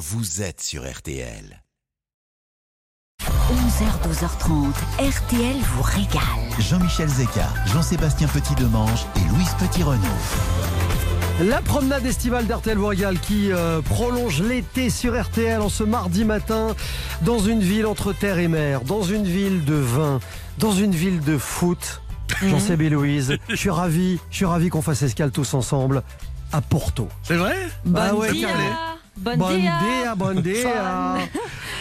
vous êtes sur RTL. 11h, 12h30, RTL vous régale. Jean-Michel Zeka, Jean-Sébastien Petit-Demange et Louise Petit-Renaud. La promenade estivale d'RTL Royal qui euh, prolonge l'été sur RTL en ce mardi matin dans une ville entre terre et mer, dans une ville de vin, dans une ville de foot. J'en sais, Louise, je suis ravi, je suis ravi qu'on fasse escale tous ensemble à Porto. C'est vrai? Bah ouais, dia. Carlet. Bon Bon dia. bon dia.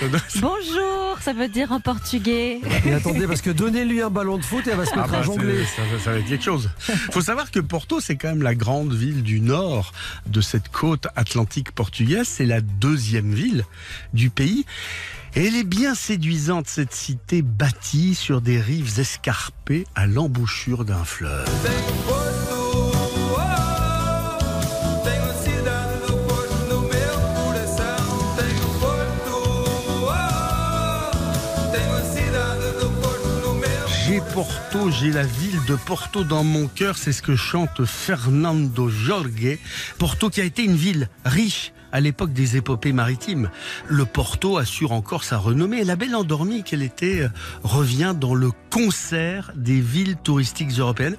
Bonjour, ça veut dire en portugais. Et attendez, parce que donnez-lui un ballon de foot et elle va se Ah mettre bah, à jongler. c'est- ça, ça va être quelque chose. faut savoir que Porto, c'est quand même la grande ville du nord de cette côte atlantique portugaise. C'est la deuxième ville du pays. Et elle est bien séduisante, cette cité bâtie sur des rives escarpées à l'embouchure d'un fleuve. Porto, j'ai la ville de Porto dans mon cœur, c'est ce que chante Fernando Jorge. Porto qui a été une ville riche à l'époque des épopées maritimes. Le Porto assure encore sa renommée et la belle endormie qu'elle était euh, revient dans le concert des villes touristiques européennes.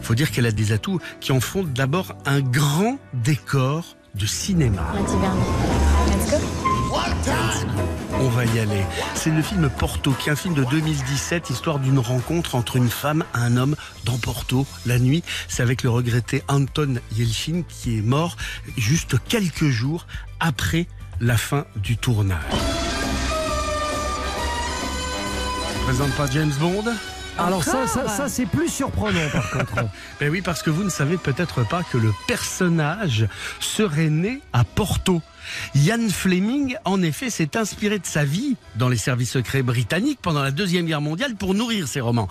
Faut dire qu'elle a des atouts qui en font d'abord un grand décor de cinéma. On va y aller. C'est le film Porto, qui est un film de 2017, histoire d'une rencontre entre une femme et un homme dans Porto, la nuit. C'est avec le regretté Anton Yelchin qui est mort juste quelques jours après la fin du tournage. Je présente pas James Bond Alors ça, ça, ça, c'est plus surprenant par contre. Ben oui, parce que vous ne savez peut-être pas que le personnage serait né à Porto. Ian Fleming, en effet, s'est inspiré de sa vie dans les services secrets britanniques pendant la Deuxième Guerre mondiale pour nourrir ses romans.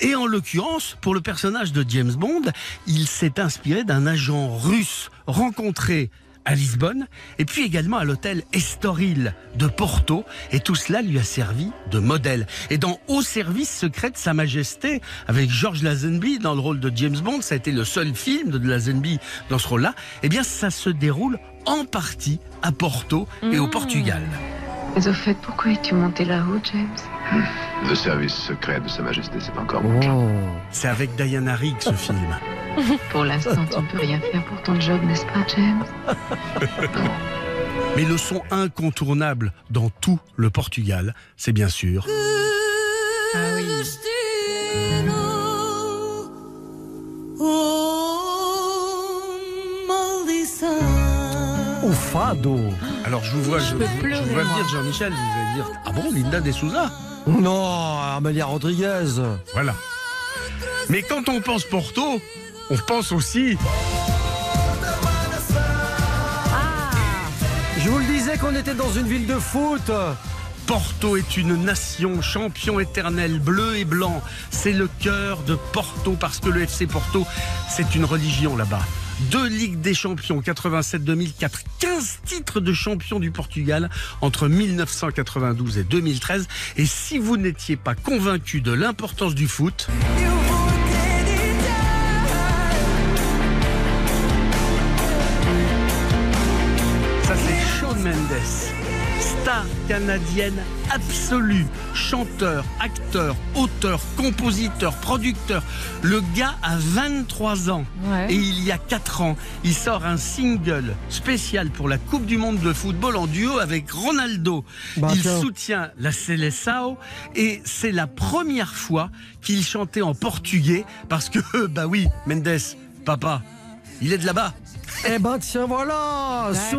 Et en l'occurrence, pour le personnage de James Bond, il s'est inspiré d'un agent russe rencontré à Lisbonne et puis également à l'hôtel Estoril de Porto et tout cela lui a servi de modèle. Et dans Au service secret de Sa Majesté avec George Lazenby dans le rôle de James Bond, ça a été le seul film de Lazenby dans ce rôle-là, eh bien ça se déroule en partie à Porto et au Portugal. Mais au fait, pourquoi es-tu monté là-haut, James? Le service secret de Sa Majesté, c'est encore mon cas. Oh. C'est avec Diana Rigg ce film. Pour l'instant, tu ne peux rien faire pour ton job, n'est-ce pas, James? Mais le son incontournable dans tout le Portugal, c'est bien sûr fado. Alors je vous vois, je, je vous vois dire Jean-Michel, vous allez dire ah bon Linda de Souza Non, Amalia Rodriguez. Voilà. Mais quand on pense Porto, on pense aussi Je vous le disais qu'on était dans une ville de foot. Porto est une nation, champion éternel, bleu et blanc. C'est le cœur de Porto parce que le FC Porto, c'est une religion là-bas. Deux Ligues des Champions, 87-2004, 15 titres de champion du Portugal entre 1992 et 2013. Et si vous n'étiez pas convaincu de l'importance du foot, Star canadienne absolue. Chanteur, acteur, auteur, compositeur, producteur. Le gars a 23 ans. Ouais. Et il y a 4 ans, il sort un single spécial pour la Coupe du Monde de football en duo avec Ronaldo. Bah, il soutient la Seleção et c'est la première fois qu'il chantait en portugais parce que, bah oui, Mendes, papa, il est de là-bas. Eh ben tiens voilà, Su-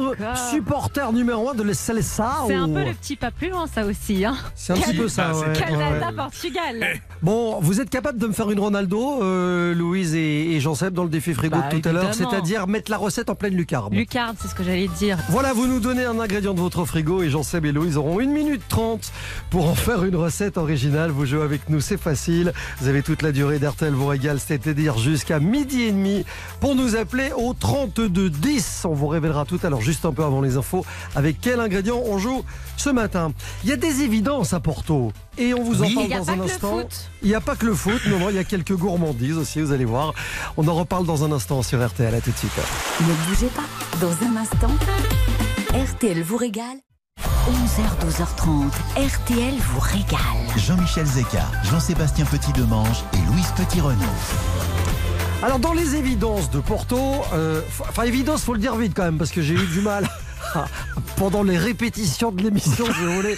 supporter numéro un de la Seleção. C'est un peu le petit pas plus loin, ça aussi. Hein. C'est un petit peu ça. C'est ouais. Canada. Portugal. Bon, vous êtes capable de me faire une Ronaldo, euh, Louise et, et Jean-Seb dans le défi frigo Bah, de tout à l'heure, c'est-à-dire mettre la recette en pleine lucarne. Lucarne, c'est ce que j'allais dire. Voilà, vous nous donnez un ingrédient de votre frigo et Jean-Seb et Louise auront 1 minute 30 pour en faire une recette originale. Vous jouez avec nous, c'est facile. Vous avez toute la durée d'RTL vous régale, c'est-à-dire jusqu'à midi et demi pour nous appeler au 32 10. On vous révélera tout à l'heure, juste un peu avant les infos, avec quel ingrédient on joue ce matin. Il y a des évidences à Porto et on vous en Oui. parle Il n'y a dans pas un que le instant. foot. Il n'y a pas que le foot, non, non, il y a quelques gourmandises aussi, vous allez voir. On en reparle dans un instant sur RTL, à tout de suite. Ne bougez pas. Dans un instant, RTL vous régale 11h, 12h30. RTL vous régale. Jean-Michel Zeka, Jean-Sébastien Petit-Demange et Louise Petit-Renaud. Alors dans les évidences de Porto, euh, enfin évidence faut le dire vite quand même parce que j'ai eu du mal pendant les répétitions de l'émission, je voulais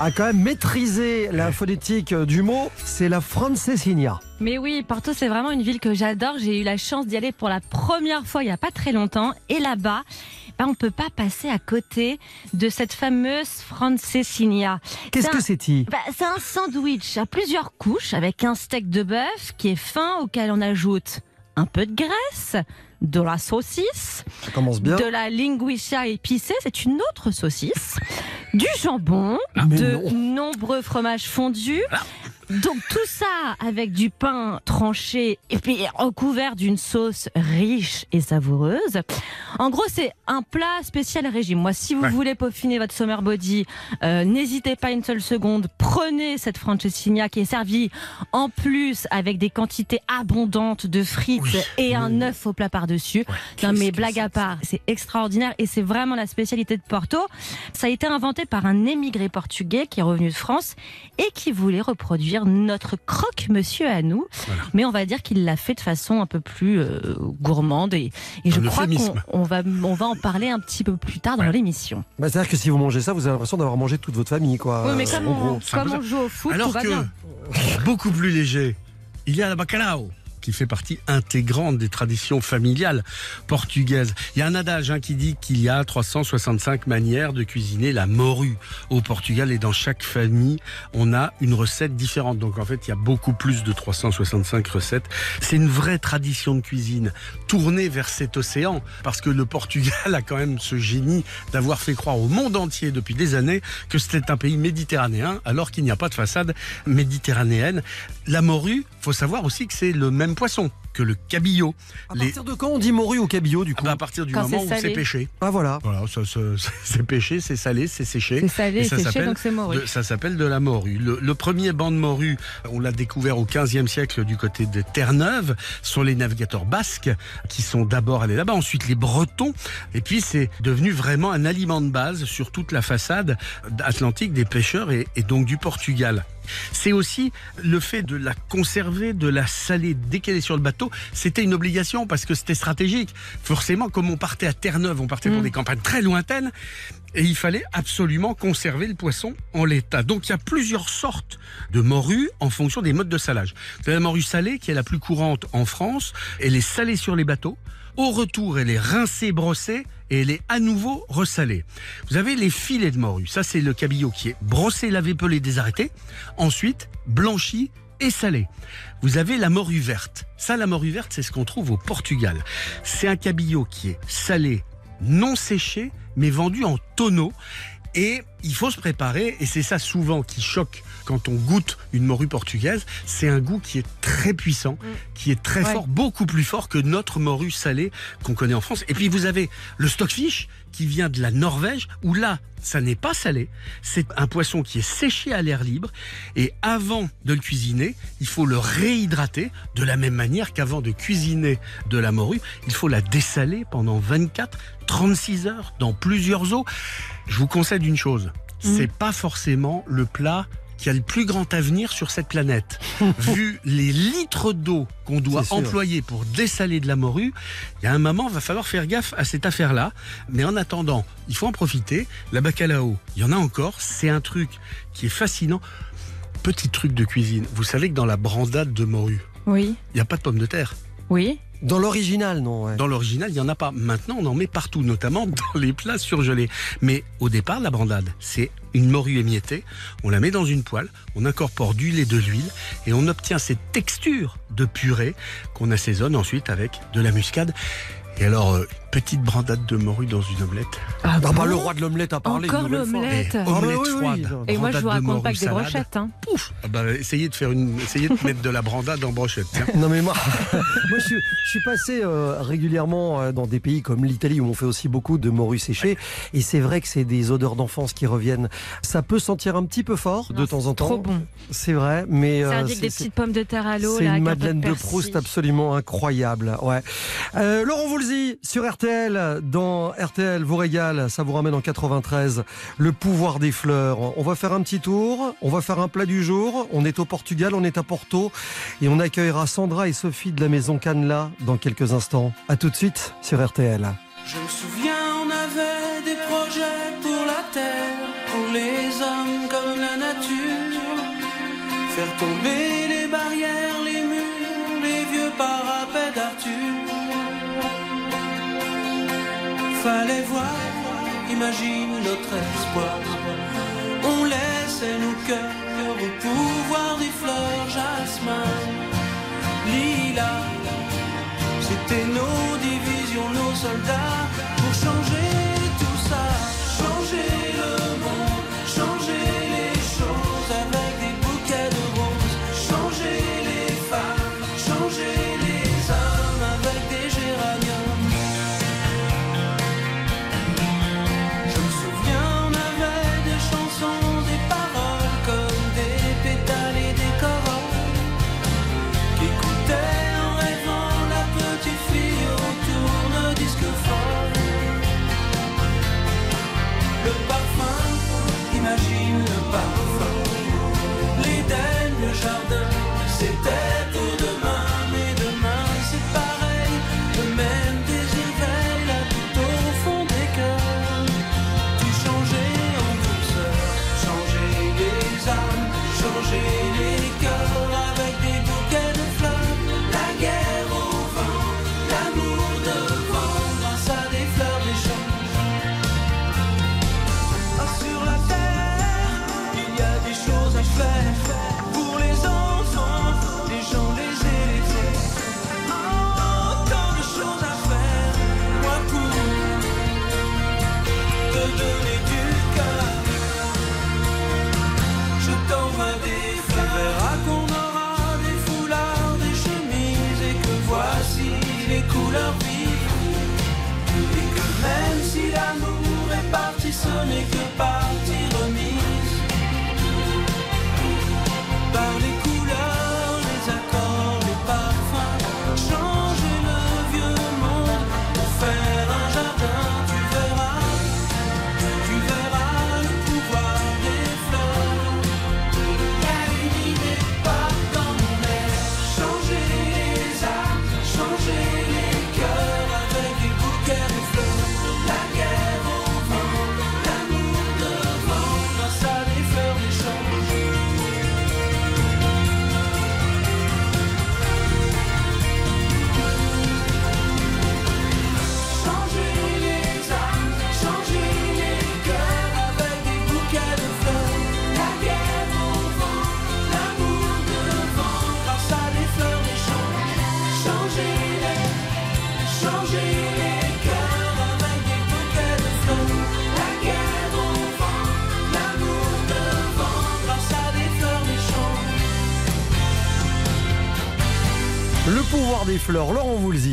à quand même maîtriser la phonétique du mot, c'est la Francesinia. Mais oui, Porto, c'est vraiment une ville que j'adore. J'ai eu la chance d'y aller pour la première fois il n'y a pas très longtemps. Et là-bas, ben, on ne peut pas passer à côté de cette fameuse Francesinia. Qu'est-ce que c'est-il Bah, c'est un sandwich à plusieurs couches avec un steak de bœuf qui est fin auquel on ajoute un peu de graisse, de la saucisse, Ça commence bien. de la linguiça épicée, c'est une autre saucisse, du jambon, Mais de non. nombreux fromages fondus. Donc tout ça avec du pain tranché et puis recouvert d'une sauce riche et savoureuse. En gros, c'est un plat spécial régime. Moi, si vous Ouais. voulez peaufiner votre summer body, euh, n'hésitez pas une seule seconde. Prenez cette francesinha qui est servie en plus avec des quantités abondantes de frites Oui. et un œuf au plat par-dessus. Non mais blague à part, c'est extraordinaire et c'est vraiment la spécialité de Porto. Ça a été inventé par un émigré portugais qui est revenu de France et qui voulait reproduire notre croque-monsieur à nous. Voilà. Mais on va dire qu'il l'a fait de façon un peu plus euh, gourmande et, et je crois qu'on on va, on va en parler un petit peu plus tard dans Ouais. l'émission. Bah, C'est-à-dire que si vous mangez ça, vous avez l'impression d'avoir mangé toute votre famille. Quoi. oui, mais Euh, comme, on, comme joue au foot, tout Alors va que, bien. beaucoup plus léger, il y a la bacalao qui fait partie intégrante des traditions familiales portugaises. Il y a un adage hein, qui dit qu'il y a 365 manières de cuisiner la morue au Portugal et dans chaque famille, on a une recette différente. Donc en fait, il y a beaucoup plus de 365 recettes. C'est une vraie tradition de cuisine tournée vers cet océan parce que le Portugal a quand même ce génie d'avoir fait croire au monde entier depuis des années que c'était un pays méditerranéen alors qu'il n'y a pas de façade méditerranéenne. La morue, faut savoir aussi que c'est le même poisson que le cabillaud. À Les- partir de quand on dit morue au cabillaud du Ah coup bah, à partir du Quand moment c'est où c'est pêché. Ah voilà. Voilà, ça, ça- c'est pêché, c'est salé, c'est séché. C'est salé, ça séché, donc c'est morue. de- ça s'appelle de la morue. Le, le premier banc de morue, on l'a découvert au 15e siècle du côté de Terre-Neuve, sont les navigateurs basques qui sont d'abord allés là-bas, ensuite les Bretons, et puis c'est devenu vraiment un aliment de base sur toute la façade atlantique des pêcheurs et, et donc du Portugal. C'est aussi le fait de la conserver, de la saler dès qu'elle est sur le bateau. C'était une obligation parce que c'était stratégique. Forcément, comme on partait à Terre-Neuve, on partait pour Mm. des campagnes très lointaines. Et il fallait absolument conserver le poisson en l'état. Donc il y a plusieurs sortes de morues en fonction des modes de salage. Vous avez la morue salée qui est la plus courante en France. Elle est salée sur les bateaux. Au retour, elle est rincée, brossée et elle est à nouveau ressalée. Vous avez les filets de morue. Ça, c'est le cabillaud qui est brossé, lavé, pelé, désarrêté. Ensuite, blanchi et salé. Vous avez la morue verte. Ça, la morue verte, c'est ce qu'on trouve au Portugal. C'est un cabillaud qui est salé, non séché, mais vendu en tonneaux. Et il faut se préparer, et c'est ça souvent qui choque quand on goûte une morue portugaise, c'est un goût qui est très puissant, qui est très Ouais. fort, beaucoup plus fort que notre morue salée qu'on connaît en France. Et puis vous avez le stockfish qui vient de la Norvège, où là, ça n'est pas salé, c'est un poisson qui est séché à l'air libre, et avant de le cuisiner, il faut le réhydrater de la même manière qu'avant de cuisiner de la morue, il faut la dessaler pendant 24, 36 heures dans plusieurs eaux. Je vous conseille une chose, c'est pas forcément le plat qui a le plus grand avenir sur cette planète. Vu les litres d'eau qu'on doit employer pour dessaler de la morue, il y a un moment, va falloir faire gaffe à cette affaire-là. Mais en attendant, il faut en profiter. La bacalao, il y en a encore. C'est un truc qui est fascinant. Petit truc de cuisine. Vous savez que dans la brandade de morue, Oui, il n'y a pas de pommes de terre. oui. Dans l'original, non ouais. Dans l'original, il n'y en a pas. Maintenant, on en met partout, notamment dans les plats surgelés. Mais au départ, la brandade, c'est une morue émiettée. On la met dans une poêle, on incorpore du lait, de l'huile et on obtient cette texture de purée qu'on assaisonne ensuite avec de la muscade. Et alors, euh, petite brandade de morue dans une omelette. Ah, Ah bah, bon le roi de l'omelette a parlé. Encore l'omelette. Et Ah bah omelette oui, oui. froide. Et moi, je vous de raconte pas que des salade. brochettes. Hein. Pouf Ah bah, essayez de faire une, essayez de mettre de la brandade en brochette. tiens. Non mais moi, moi je, suis, je suis passé euh, régulièrement euh, dans des pays comme l'Italie où on fait aussi beaucoup de morue séchée et c'est vrai que c'est des odeurs d'enfance qui reviennent. Ça peut sentir un petit peu fort de temps en temps. Trop bon. C'est vrai, mais Ça euh, des c'est petites pommes de terre à l'eau. c'est une avec un peu de Madeleine de. Proust absolument incroyable. Ouais. Euh, Laurent Voulzy vous dit sur RTL, dans RTL vous régale, ça vous ramène en 93, le pouvoir des fleurs. On va faire un petit tour, on va faire un plat du jour. On est au Portugal, on est à Porto et on accueillera Sandra et Sophie de la maison Canela dans quelques instants. À tout de suite sur RTL. Je me souviens, on avait des projets pour la terre, pour les hommes comme la nature. Faire tomber Fallait voir, imagine notre espoir. On laissait nos cœurs au pouvoir des fleurs, jasmin, lilas. C'était nos divisions, nos soldats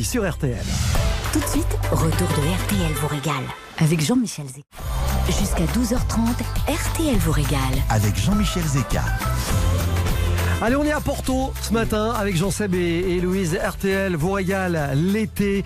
sur RTL. Tout de suite, retour de RTL vous régale avec Jean-Michel Zé. Jusqu'à 12h30, RTL vous régale. Avec Jean-Michel Zeka. Allez, on est à Porto ce matin avec Jean-Seb et, et Louise. RTL vous régale l'été.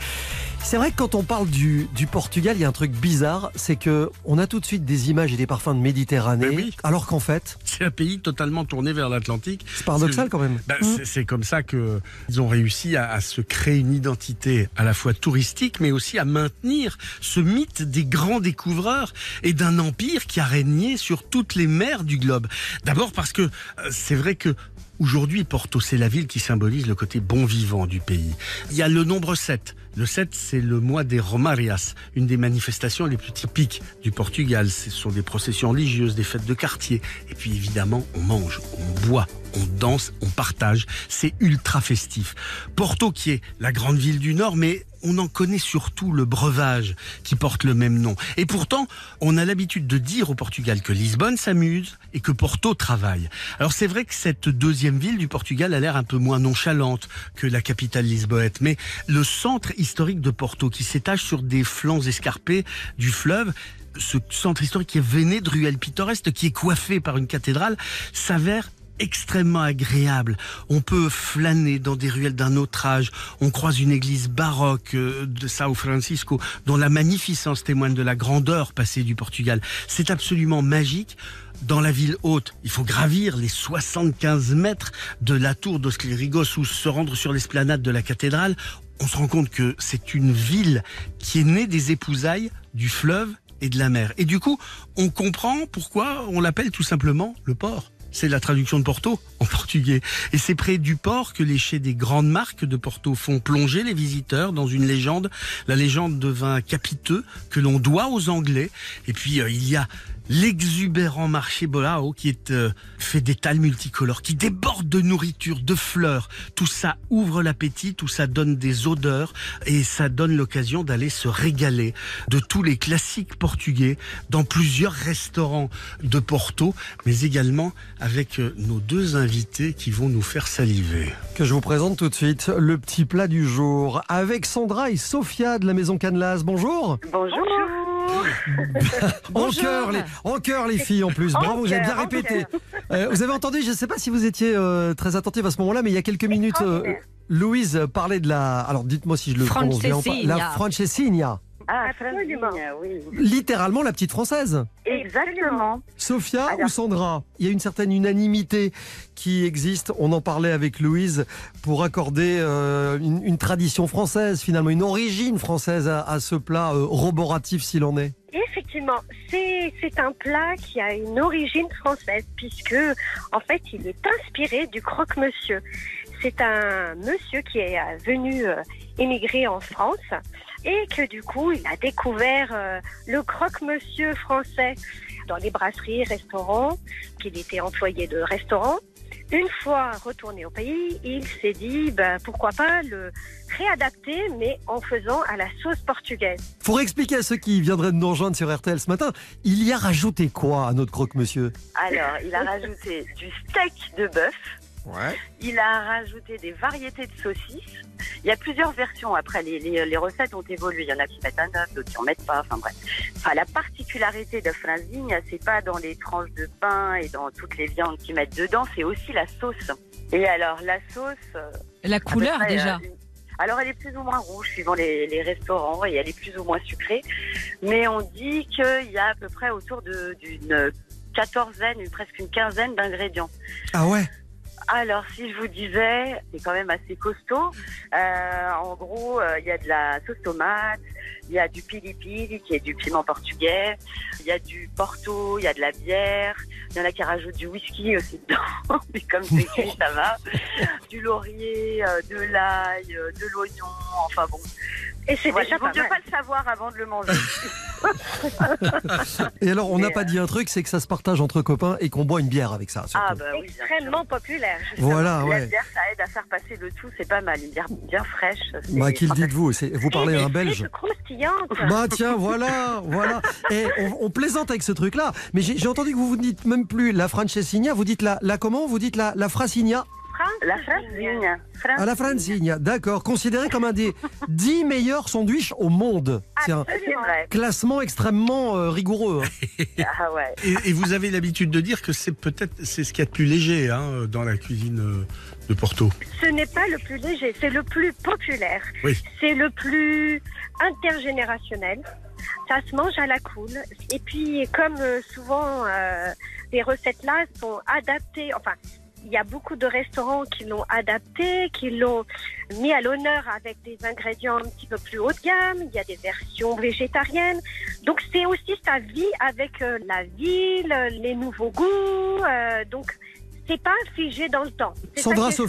C'est vrai que quand on parle du, du Portugal, il y a un truc bizarre, c'est que on a tout de suite des images et des parfums de Méditerranée, oui. alors qu'en fait, C'est un pays totalement tourné vers l'Atlantique. c'est paradoxal quand même. Ben, c'est- C'est comme ça que ils ont réussi à, à se créer une identité à la fois touristique, mais aussi à maintenir ce mythe des grands découvreurs et d'un empire qui a régné sur toutes les mers du globe. D'abord parce que euh, c'est vrai que Aujourd'hui, Porto, c'est la ville qui symbolise le côté bon vivant du pays. Il y a le nombre 7. Le 7, c'est le mois des Romarias, une des manifestations les plus typiques du Portugal. Ce sont des processions religieuses, des fêtes de quartier. Et puis évidemment, on mange, on boit, on danse, on partage. C'est ultra festif. Porto, qui est la grande ville du Nord, mais on en connaît surtout le breuvage qui porte le même nom. Et pourtant, on a l'habitude de dire au Portugal que Lisbonne s'amuse et que Porto travaille. Alors c'est vrai que cette deuxième ville du Portugal a l'air un peu moins nonchalante que la capitale lisboète, mais le centre historique de Porto, qui s'étage sur des flancs escarpés du fleuve, ce centre historique qui est veiné de ruelles pittoresques, qui est coiffé par une cathédrale, s'avère extrêmement agréable. On peut flâner dans des ruelles d'un autre âge. On croise une église baroque euh, de São Francisco dont la magnificence témoigne de la grandeur passée du Portugal. C'est absolument magique. Dans la ville haute, il faut gravir les 75 mètres de la tour dos Clérigos ou se rendre sur l'esplanade de la cathédrale. On se rend compte que c'est une ville qui est née des épousailles du fleuve et de la mer. Et du coup, on comprend pourquoi on l'appelle tout simplement le port. C'est la traduction de Porto en portugais. Et c'est près du port que les chais des grandes marques de Porto font plonger les visiteurs dans une légende. La légende de vin capiteux que l'on doit aux Anglais. Et puis, euh, il y a l'exubérant marché Bolao qui est euh, fait d'étals multicolores, qui déborde de nourriture, de fleurs. Tout ça ouvre l'appétit, tout ça donne des odeurs et ça donne l'occasion d'aller se régaler de tous les classiques portugais dans plusieurs restaurants de Porto, mais également avec euh, nos deux invités qui vont nous faire saliver. Que je vous présente tout de suite le petit plat du jour avec Sandra et Sophia de la maison Canlas. Bonjour. Bonjour. En cœur, les, en cœur, les filles en plus. En Bravo, vous avez bien en répété. Euh, vous avez entendu, je ne sais pas si vous étiez euh, très attentif à ce moment-là, mais il y a quelques minutes, euh, Louise parlait de la. Alors dites-moi si je le prononce bien. La Francesina. Ah, Absolument. Oui. Littéralement la petite française. Exactement. Sophia Alors- ou Sandra Il y a une certaine unanimité qui existe. On en parlait avec Louise pour accorder euh, une, une tradition française, finalement, une origine française à, à ce plat euh, roboratif s'il en est. Effectivement, c'est c'est un plat qui a une origine française puisque en fait il est inspiré du croque-monsieur. C'est un monsieur qui est euh, venu euh, émigrer en France et que du coup il a découvert euh, le croque-monsieur français dans les brasseries, restaurants, qu'il était employé de restaurant. Une fois retourné au pays, il s'est dit ben, pourquoi pas le réadapter mais en faisant à la sauce portugaise. Pour expliquer à ceux qui viendraient de nous rejoindre sur RTL ce matin, il y a rajouté quoi à notre croque-monsieur? Alors, il a rajouté du steak de bœuf. Ouais. Il a rajouté des variétés de saucisses. Il y a plusieurs versions. Après, les, les, les recettes ont évolué. Il y en a qui mettent un œuf, d'autres qui en mettent pas. Enfin bref. Enfin, la particularité de Franzigne, c'est pas dans les tranches de pain et dans toutes les viandes qu'ils mettent dedans, c'est aussi la sauce. Et alors, la sauce. euh, La couleur près, déjà. euh, alors, elle est plus ou moins rouge suivant les, les restaurants et elle est plus ou moins sucrée. Mais on dit qu'il y a à peu près autour de- d'une quatorzaine, une- presque une quinzaine d'ingrédients. Ah ouais Alors, si je vous disais, c'est quand même assez costaud. Euh, en gros, euh, il y a de la sauce tomate, il y a du pili pili, qui est du piment portugais, il y a du porto, il y a de la bière, il y en a qui rajoutent du whisky aussi dedans, mais comme c'est cuit, ça va. Du laurier, euh, de l'ail, euh, de l'oignon, enfin bon. Et c'est Voilà, déjà pas mal. pas le savoir avant de le manger. Et alors, on n'a pas dit un truc, c'est que ça se partage entre copains et qu'on boit une bière avec ça. surtout. ah bah oui, bien sûr. Extrêmement populaire. justement. voilà, La ouais. bière, ça aide à faire passer le tout, c'est pas mal. Une bière bien fraîche. Bah, qui le fantastique. dites-vous Vous parlez un Belge. Bah tiens, voilà, voilà. Et on, on plaisante avec ce truc-là. Mais j'ai entendu que vous vous dites même plus la Francesina, vous dites la, la comment? Vous dites la, la La Francine. À la d'accord. Considéré comme un des dix meilleurs sandwichs au monde. C'est un vrai. classement extrêmement euh, rigoureux. hein. Ah ouais. Et, et vous avez l'habitude de dire que c'est peut-être c'est ce qu'il y a de plus léger hein, dans la cuisine euh, de Porto. Ce n'est pas le plus léger, c'est le plus populaire. Oui. C'est le plus intergénérationnel. Ça se mange à la cool. Et puis, comme euh, souvent, euh, ces recettes-là sont adaptées. Enfin, il y a beaucoup de restaurants qui l'ont adapté, qui l'ont mis à l'honneur avec des ingrédients un petit peu plus haut de gamme. Il y a des versions végétariennes. Donc, c'est aussi sa vie avec euh, la ville, les nouveaux goûts. euh, donc, c'est pas figé dans le temps. Sandra, aussi.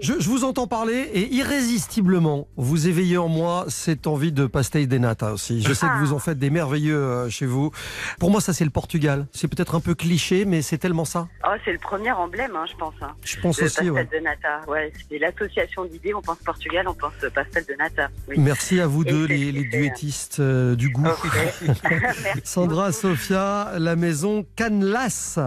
je, je vous entends parler et irrésistiblement, vous éveillez en moi cette envie de pastel de nata aussi. Je sais que vous en faites des merveilleux euh, chez vous. Pour moi, ça c'est le Portugal. C'est peut-être un peu cliché, mais c'est tellement ça. Oh, c'est le premier emblème, hein, je pense. Hein. Je pense le aussi. pastel ouais. de nata. Ouais, c'est l'association d'idées. On pense Portugal, on pense pastel de nata. Oui. Merci à vous Et deux, les, les duettistes euh, du goût. Sandra, beaucoup. Sophia, la maison Canelas.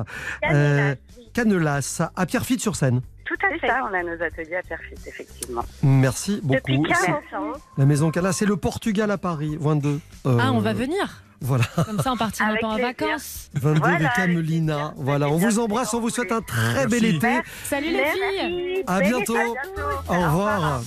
Canelas, Euh. Canelas, à Pierrefitte-sur-Seine. Tout à fait. ça, on a nos ateliers à Perfit, effectivement. Merci Depuis beaucoup. 40 C'est- ans. La maison Canelas, c'est le Portugal à Paris, 22. Euh, Ah, on va venir. Voilà. Comme ça, on partira Avec pas en plaisir. vacances. 22 Voilà, rue Camelina. Voilà, on vous embrasse, on vous souhaite un très bel été. Salut les filles Merci. À bientôt. Au revoir. Au revoir. Au revoir.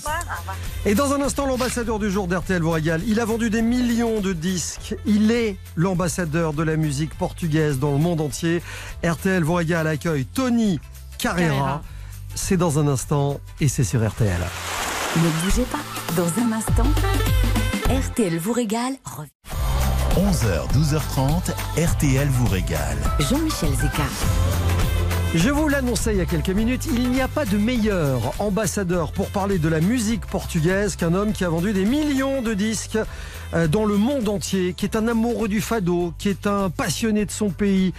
Et dans un instant, l'ambassadeur du jour d'RTL vous régale. Il a vendu des millions de disques. Il est l'ambassadeur de la musique portugaise dans le monde entier. RTL vous régale accueille Tony Carrera. Carrera. C'est dans un instant et c'est sur RTL. Ne bougez pas. Dans un instant, RTL vous régale. Revient. 11h, 12h30, RTL vous régale. Jean-Michel Zeka. Je vous l'annonçais il y a quelques minutes, il n'y a pas de meilleur ambassadeur pour parler de la musique portugaise qu'un homme qui a vendu des millions de disques euh, dans le monde entier, qui est un amoureux du fado, qui est un passionné de son pays,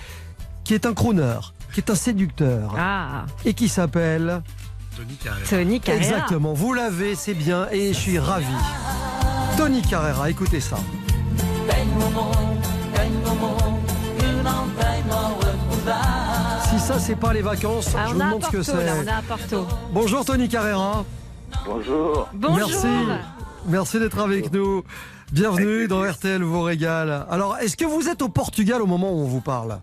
qui est un crooner, qui est un séducteur Ah, et qui s'appelle Tony Carrera. Tony Carrera. exactement. Vous l'avez, c'est bien et je suis ravi. Tony Carrera, écoutez ça. Si ça c'est pas les vacances, Ah, je vous demande ce que on c'est. à Porto. Bonjour Tony Carrera. Bonjour. Bonjour. Merci. Merci d'être avec nous. Bienvenue dans RTL vous régale. Alors, est-ce que vous êtes au Portugal au moment où on vous parle?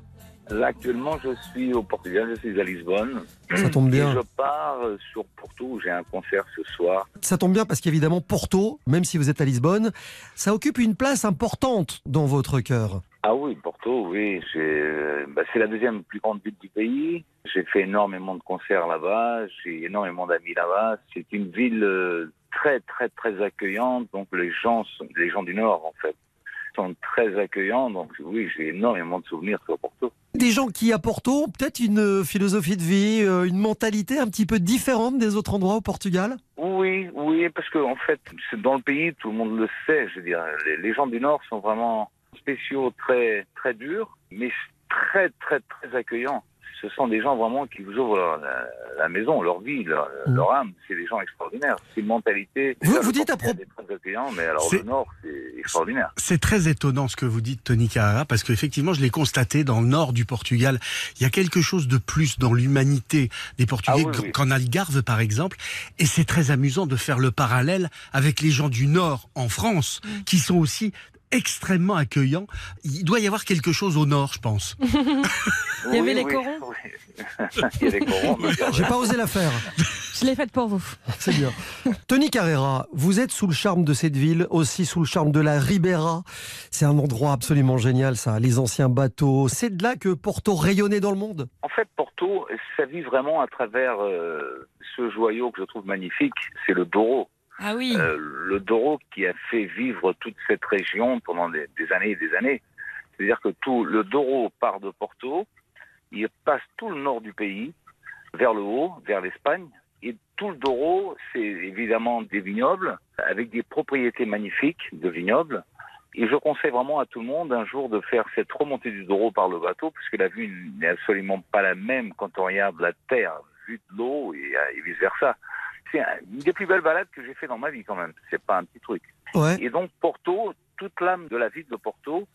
Là, actuellement, je suis au Portugal, je suis à Lisbonne. Ça tombe bien. Et je pars euh, sur Porto, où j'ai un concert ce soir. Ça tombe bien parce qu'évidemment, Porto, même si vous êtes à Lisbonne, ça occupe une place importante dans votre cœur. Ah oui, Porto, oui. euh, bah, c'est la deuxième plus grande ville du pays. J'ai fait énormément de concerts là-bas. J'ai énormément d'amis là-bas. C'est une ville euh, très, très, très accueillante. Donc les gens, sont, les gens du Nord, en fait, sont très accueillants. Donc oui, j'ai énormément de souvenirs sur Porto. Des gens qui, à Porto, ont peut-être une euh, philosophie de vie, euh, une mentalité un petit peu différente des autres endroits au Portugal? Oui, oui, parce que en fait, dans le pays, tout le monde le sait. Je veux dire, les, les gens du Nord sont vraiment spéciaux, très, très durs, mais très, très, très accueillants. Ce sont des gens vraiment qui vous ouvrent leur- la, la maison, leur vie, leur, Mm. leur âme. C'est des gens extraordinaires. C'est une mentalité. Vous- vous dites à accueillant, mais alors C'est- le Nord, c'est extraordinaire. C'est très étonnant ce que vous dites, Tony Carrera, parce qu'effectivement, je l'ai constaté dans le nord du Portugal. Il y a quelque chose de plus dans l'humanité des Portugais Ah oui, oui. qu'en Algarve, par exemple. Et c'est très amusant de faire le parallèle avec les gens du nord en France, Mm. qui sont aussi extrêmement accueillants. Il doit y avoir quelque chose au nord, je pense. Il y avait les corons oui. Il y a les corons. mais il y a- J'ai pas osé la faire. Je l'ai faite pour vous. C'est bien. Tony Carrera, vous êtes sous le charme de cette ville, aussi sous le charme de la Ribera. C'est un endroit absolument génial, ça. Les anciens bateaux. C'est de là que Porto rayonnait dans le monde. En fait, Porto, ça vit vraiment à travers euh, ce joyau que je trouve magnifique, c'est le Douro. Ah oui. Euh, le Douro qui a fait vivre toute cette région pendant des, années et des années. C'est-à-dire que tout le Douro part de Porto, il passe tout le nord du pays, vers le haut, vers l'Espagne. Et tout le Douro, c'est évidemment des vignobles, avec des propriétés magnifiques de vignobles. Et je conseille vraiment à tout le monde un jour de faire cette remontée du Douro par le bateau, puisque la vue n'est absolument pas la même quand on regarde la terre vue de l'eau et, et vice-versa. C'est un- une des plus belles balades que j'ai fait dans ma vie quand même. C'est pas un petit truc. Ouais. Et donc Porto, toute l'âme de la ville de Porto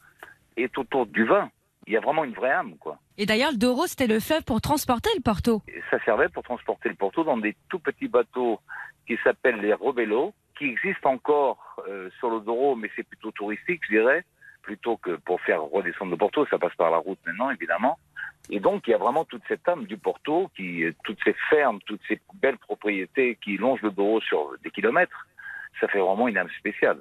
est autour du vin. Il y a vraiment une vraie âme, quoi. Et d'ailleurs, le Douro, c'était le fleuve pour transporter le Porto. Et ça servait pour transporter le Porto dans des tout petits bateaux qui s'appellent les Robello, qui existent encore euh, sur le Douro, mais c'est plutôt touristique, je dirais, plutôt que pour faire redescendre le Porto. Ça passe par la route maintenant, évidemment. Et donc, il y a vraiment toute cette âme du Porto, qui, toutes ces fermes, toutes ces belles propriétés qui longent le Douro sur des kilomètres. Ça fait vraiment une âme spéciale.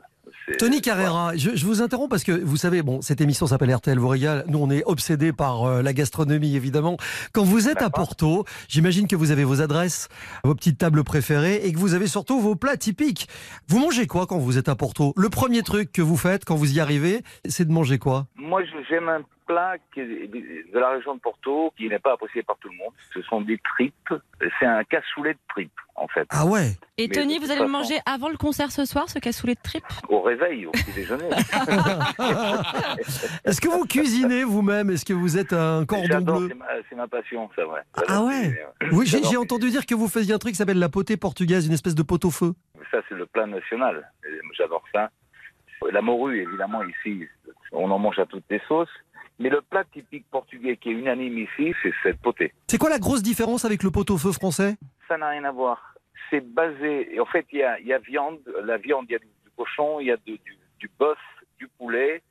Tony Carrera, je, je vous interromps parce que vous savez, bon, cette émission s'appelle RTL vous régale. Nous, on est obsédés par euh, la gastronomie, évidemment. Quand vous êtes à. Porto, j'imagine que vous avez vos adresses, vos petites tables préférées et que vous avez surtout vos plats typiques. Vous mangez quoi quand vous êtes à Porto? Le premier truc que vous faites quand vous y arrivez, c'est de manger quoi? Moi, je- j'aime un plat de la région de Porto, qui n'est pas apprécié par tout le monde. Ce sont des tripes. C'est un cassoulet de tripes, en fait. Ah ouais Et Mais Tony, vous allez le manger avant le concert ce soir, ce cassoulet de tripes? Au réveil, au petit déjeuner. Est-ce que vous cuisinez vous-même? Est-ce que vous êtes un cordon bleu? c'est ma, c'est ma passion, c'est vrai. Ah ouais? Oui, j'ai entendu dire que vous faisiez un truc qui s'appelle la potée portugaise, une espèce de pot au feu. Ça, c'est le plat national. J'adore ça. La morue, évidemment, ici, on en mange à toutes les sauces. Mais le plat typique portugais qui est unanime ici, c'est cette potée. C'est quoi la grosse différence avec le pot au feu français? Ça n'a rien à voir. C'est basé. En fait, il y a, il y a viande. La viande, il y a du, du cochon, il y a du, du, du bœuf, du poulet.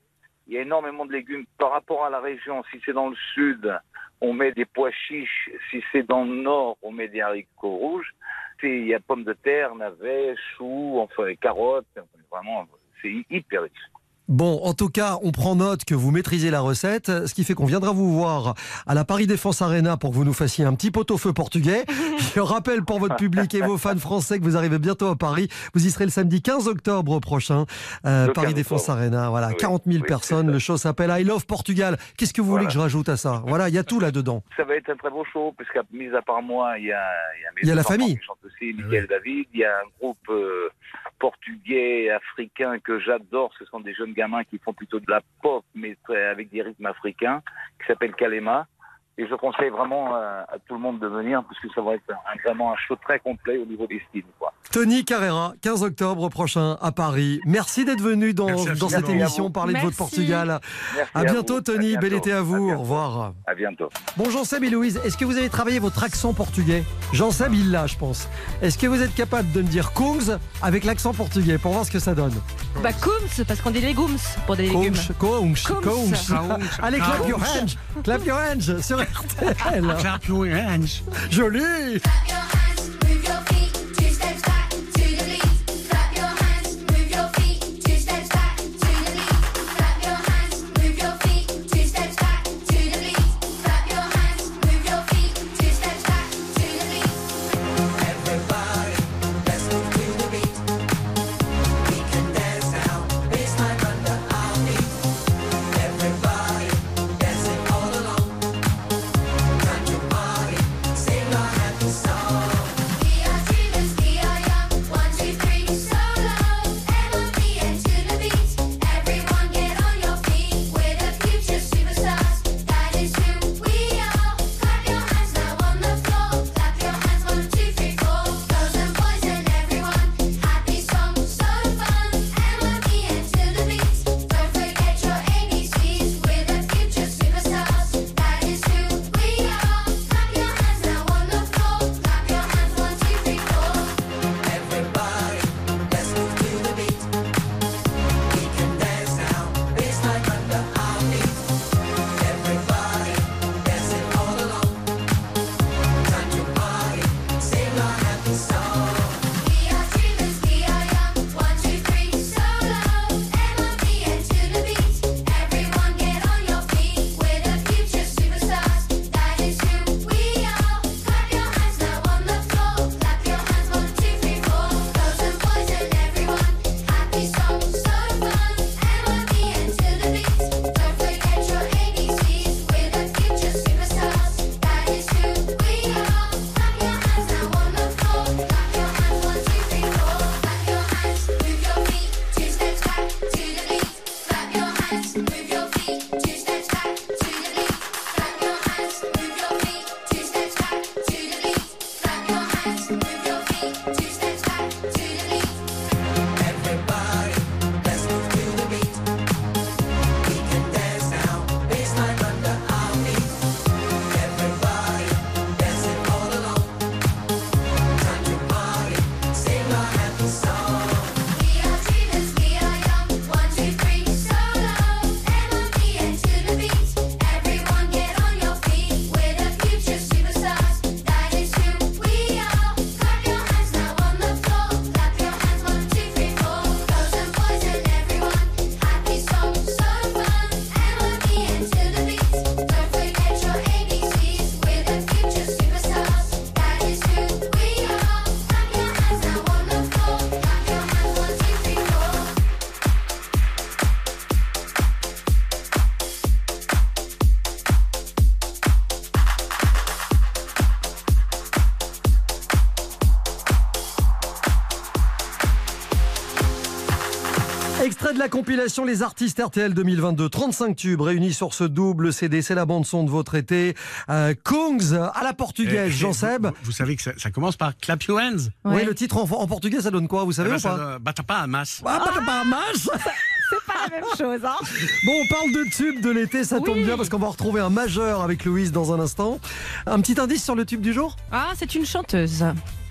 Il y a énormément de légumes par rapport à la région. Si c'est dans le sud, on met des pois chiches. Si c'est dans le nord, on met des haricots rouges. Il y a pommes de terre, navets, choux, enfin carottes. Vraiment, c'est hyper riche. Bon, en tout cas, on prend note que vous maîtrisez la recette, ce qui fait qu'on viendra vous voir à la Paris Défense Arena pour que vous nous fassiez un petit pot-au-feu portugais. Je rappelle pour votre public et vos fans français que vous arrivez bientôt à Paris. Vous y serez le samedi 15 octobre prochain, euh, Paris 15 Défense. Arena. Voilà, Oui, 40 000 oui, personnes. Le show s'appelle I Love Portugal. Qu'est-ce que vous voulez que je rajoute à ça? Voilà, il y a tout là-dedans. Ça va être un très beau show, qu'à mis à part moi, il y a, il y a, mes Il y a la famille. qui chantent aussi, Miguel David. Il y a un groupe euh, portugais, africain que j'adore. Ce sont des jeunes gamins qui font plutôt de la pop, mais avec des rythmes africains, qui s'appelle Kalema. Et je conseille vraiment à, à tout le monde de venir, parce que ça va être un- vraiment un show très complet au niveau des styles. Quoi. Tony Carrera, 15 octobre prochain à Paris. Merci d'être venu dans, Merci dans cette émission parler de votre. Portugal. Merci À bientôt, vous. Tony. À Bel été à vous. Au revoir. À bientôt. Bon, Jean-Seb et Louise, est-ce que vous avez travaillé votre accent portugais? Jean-Seb, il l'a, je pense. Est-ce que vous êtes capable de me dire Kungs avec l'accent portugais pour voir ce que ça donne? Bah, Kums, parce qu'on dit légumes pour des légumes. Kungs, Kungs, Kungs. Kungs. Allez, clap your hands, clap your hands sur Your hands. Joli la compilation Les artistes RTL 2022, 35 tubes réunis sur ce double CD. C'est la bande son de votre été. Euh, Kungs à la portugaise, Eh, Jean Seb. Vous, vous savez que ça, ça commence par clap your hands. Oui, Ouais. le titre en, en portugais, ça donne quoi Vous savez Eh ben, ou pas doit- Bata pas à masse. Ah, pas de Bahamas. C'est pas la même chose, hein Bon, on parle de tube de l'été, ça tombe bien parce qu'on va retrouver un majeur avec Louise dans un instant. Un petit indice sur le tube du jour? Ah, c'est une chanteuse.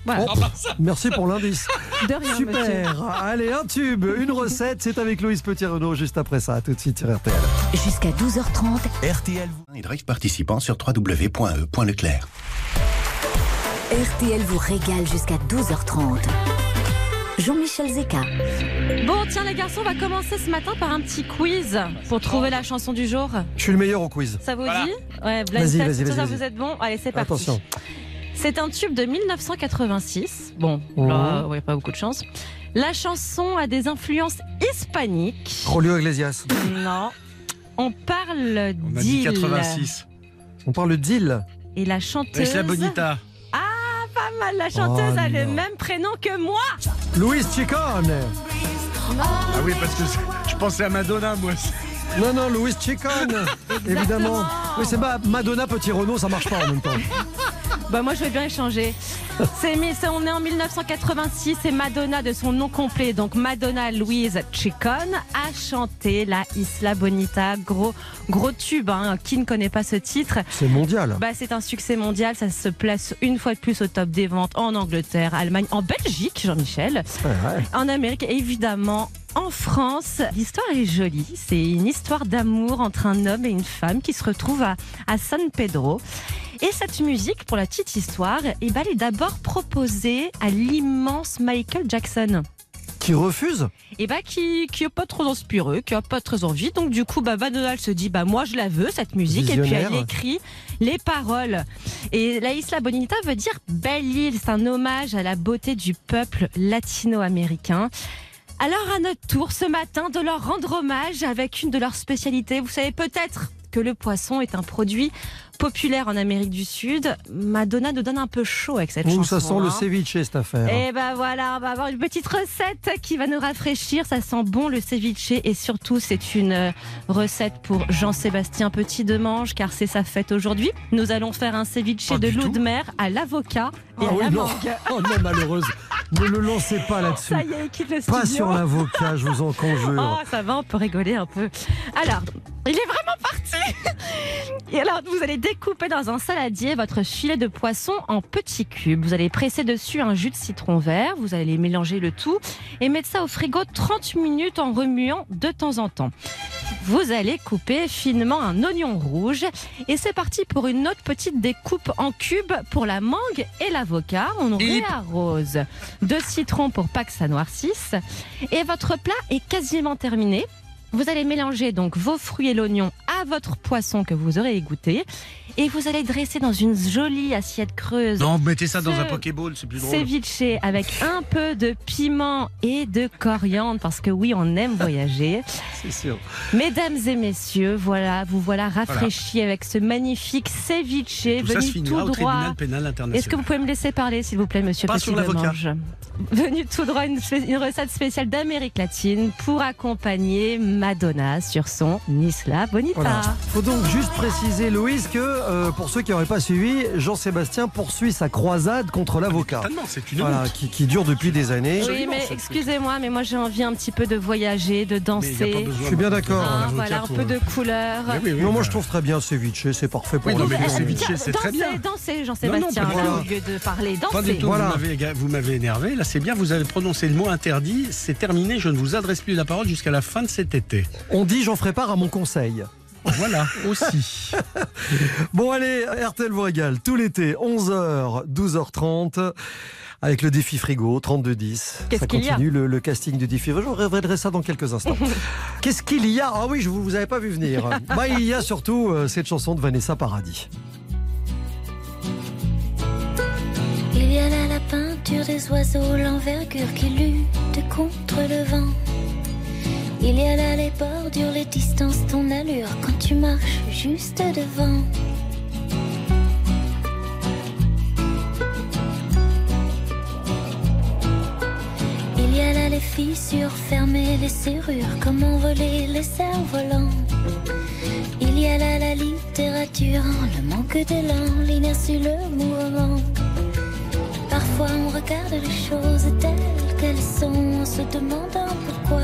Voilà. Oh, merci pour l'indice. De rien, monsieur. Super. Allez, un tube, une recette. C'est avec Louise Petit-Renault juste après ça. À tout de suite sur RTL. Jusqu'à 12h30, RTL et drive participants sur www.e.leclerc. RTL vous régale jusqu'à 12h30. Jean-Michel Zeka. Bon, tiens les garçons, on va commencer ce matin par un petit quiz pour trouver la chanson du jour. Je suis le meilleur au quiz. Ça vous dit? Ouais, blind Vas-y, test, vas-y, tout ça, vas-y, vous êtes bon Allez, c'est parti. Attention. C'est un tube de 1986. Bon, Mhm. là, ouais, pas beaucoup de chance. La chanson a des influences hispaniques. Rolio Iglesias. Non. On parle On a dit d'île. 86. On parle d'île. Et la chanteuse. La bonita. Ah, pas mal. La chanteuse Oh, a le même prénom que moi. Louise Chicone. Ah oui, parce que je pensais à Madonna, moi. Non, non, Louise Chicone. Évidemment. Oui, c'est pas Madonna Petit Renault, ça marche pas en même temps. Bah moi je vais bien échanger. C'est on est en 1986 et Madonna de son nom complet, donc Madonna Louise Chicone, a chanté la Isla Bonita, gros gros tube. hein. Qui ne connaît pas ce titre? C'est mondial. bah, c'est un succès mondial, ça se place une fois de plus au top des ventes en Angleterre, Allemagne, en Belgique, Jean-Michel, Ouais, ouais. en Amérique et évidemment en France. L'histoire est jolie, c'est une histoire d'amour entre un homme et une femme qui se retrouvent à, à San Pedro. Et cette musique, pour la petite histoire, eh ben, elle est d'abord proposée à l'immense Michael Jackson. Qui refuse? Et bah qui qui est pas trop inspiré, qui a pas très envie. Donc du coup, bah Madonna elle se dit bah moi je la veux cette musique et puis elle écrit les paroles. Et la Isla Bonita veut dire belle île. C'est un hommage à la beauté du peuple latino-américain. Alors à notre tour ce matin de leur rendre hommage avec une de leurs spécialités. Vous savez peut-être que le poisson est un produit populaire en Amérique du Sud. Madonna nous donne un peu chaud avec cette Ouh, chanson. ça sent le hein. ceviche cette affaire. Et ben voilà, on va avoir une petite recette qui va nous rafraîchir. Ça sent bon le ceviche et surtout c'est une euh, recette pour Jean-Sébastien Petit de Mange car c'est sa fête aujourd'hui. Nous allons faire un ceviche Pas de loup de mer à l'avocat et Ah à oui, la non. mangue. Oh non, malheureuse. Ne le lancez pas là-dessus. Ça y est, quitte le Pas studio. sur l'avocat, je vous en conjure. Oh, ça va, on peut rigoler un peu. Alors, il est vraiment parti Et alors, vous allez découper dans un saladier votre filet de poisson en petits cubes. Vous allez presser dessus un jus de citron vert. Vous allez mélanger le tout et mettre ça au frigo 30 minutes en remuant de temps en temps. Vous allez couper finement un oignon rouge et c'est parti pour une autre petite découpe en cubes pour la mangue et l'avocat. On réarrose de citron pour pas que ça noircisse et votre plat est quasiment terminé. Vous allez mélanger donc vos fruits et l'oignon à votre poisson que vous aurez égoutté et vous allez dresser dans une jolie assiette creuse Non, mettez ça dans un Pokéball, c'est plus drôle. ceviche avec un peu de piment et de coriandre parce que oui, on aime voyager. C'est sûr. Mesdames et messieurs, voilà, vous voilà rafraîchis avec ce magnifique ceviche Tout venu tout au droit. tribunal pénal international. Est-ce que vous pouvez me laisser parler, s'il vous plaît, monsieur Pas Petit sur l'avocat. Venu tout droit, une, une recette spéciale d'Amérique latine pour accompagner Madonna sur son Isla Bonita. Voilà. Faut donc juste préciser, Louise, que euh, pour ceux qui n'auraient pas suivi, Jean-Sébastien poursuit sa croisade contre l'avocat. Totalement, c'est une Voilà, qui, qui dure depuis des années. Oui, mais excusez-moi, mais moi j'ai envie un petit peu de voyager, de danser. besoin Je suis bien d'accord. D'avocat voilà, un peu de couleur. Oui, oui, oui, non, moi je trouve très bien ceviche, c'est parfait pour Oui, non, le mais ceviche, c'est très bien. Dansez, dansez, Jean-Sébastien, au lieu de parler, Pas du dansez. tout, Voilà. vous m'avez- vous m'avez énervé. Là, c'est bien, vous avez prononcé le mot interdit. C'est terminé, je ne vous adresse plus la parole jusqu'à la fin de cet été. On dit j'en ferai part à mon conseil. Voilà, aussi. Bon allez, RTL vous régale tout l'été, 11h, 12h30. Avec le défi frigo, 32-10. Qu'est-ce Ça qu'il y a continue le, le casting du défi. Je révélerai ça dans quelques instants. Qu'est-ce qu'il y a? Ah oui, je vous, vous avez pas vu venir. bah, il y a surtout euh, cette chanson de Vanessa Paradis. Il y a là la peinture des oiseaux, l'envergure qui lutte contre le vent. Il y a là les bordures, les distances, ton allure quand tu marches juste devant. Il y a là les fissures fermées, les serrures, comment voler les cerfs-volants. Il y a là la littérature, le manque d'élan, l'inertie, le mouvement. Parfois on regarde les choses telles qu'elles sont en se demandant pourquoi.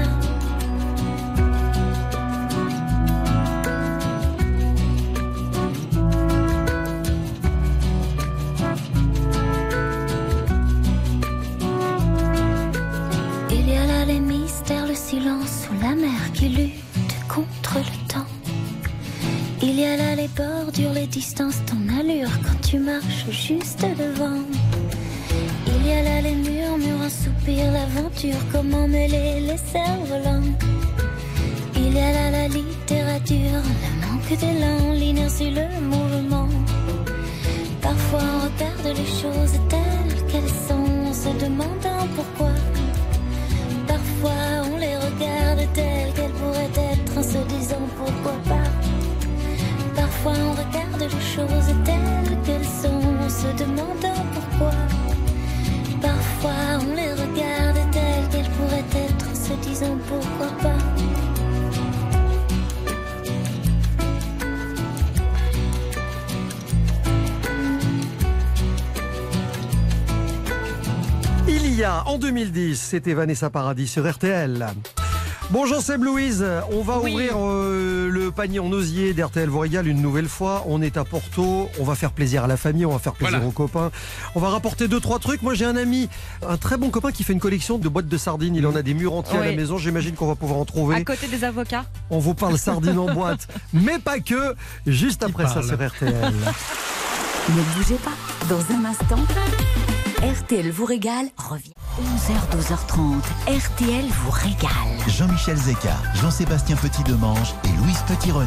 Silence ou la mer qui lutte contre le temps. Il y a là les bordures, les distances, ton allure quand tu marches juste devant. Il y a là les murmures, un soupir, l'aventure, comment mêler les cerfs-volants. Il y a là la littérature, le manque d'élan, l'inertie, le mouvement. Parfois on regarde les choses telles qu'elles sont, en se demandant pourquoi. Parfois En 2010, c'était Vanessa Paradis sur RTL. Bonjour, c'est Louise. On va Oui. ouvrir euh, le panier en osier d'RTL vous régale une nouvelle fois. On est à Porto. On va faire plaisir à la famille. On va faire plaisir Voilà. aux copains. On va rapporter deux trois trucs. Moi, j'ai un ami, un très bon copain qui fait une collection de boîtes de sardines. Il en a des murs entiers à la maison. J'imagine qu'on va pouvoir en trouver. À côté des avocats. On vous parle sardines en boîte, mais pas que. Juste après ça sur RTL. Ne bougez pas. Dans un instant, RTL vous régale revient. 11h, 12h30. RTL vous régale. Jean-Michel Zeka, Jean-Sébastien Petit-Demange et Louise Petit-Renaud.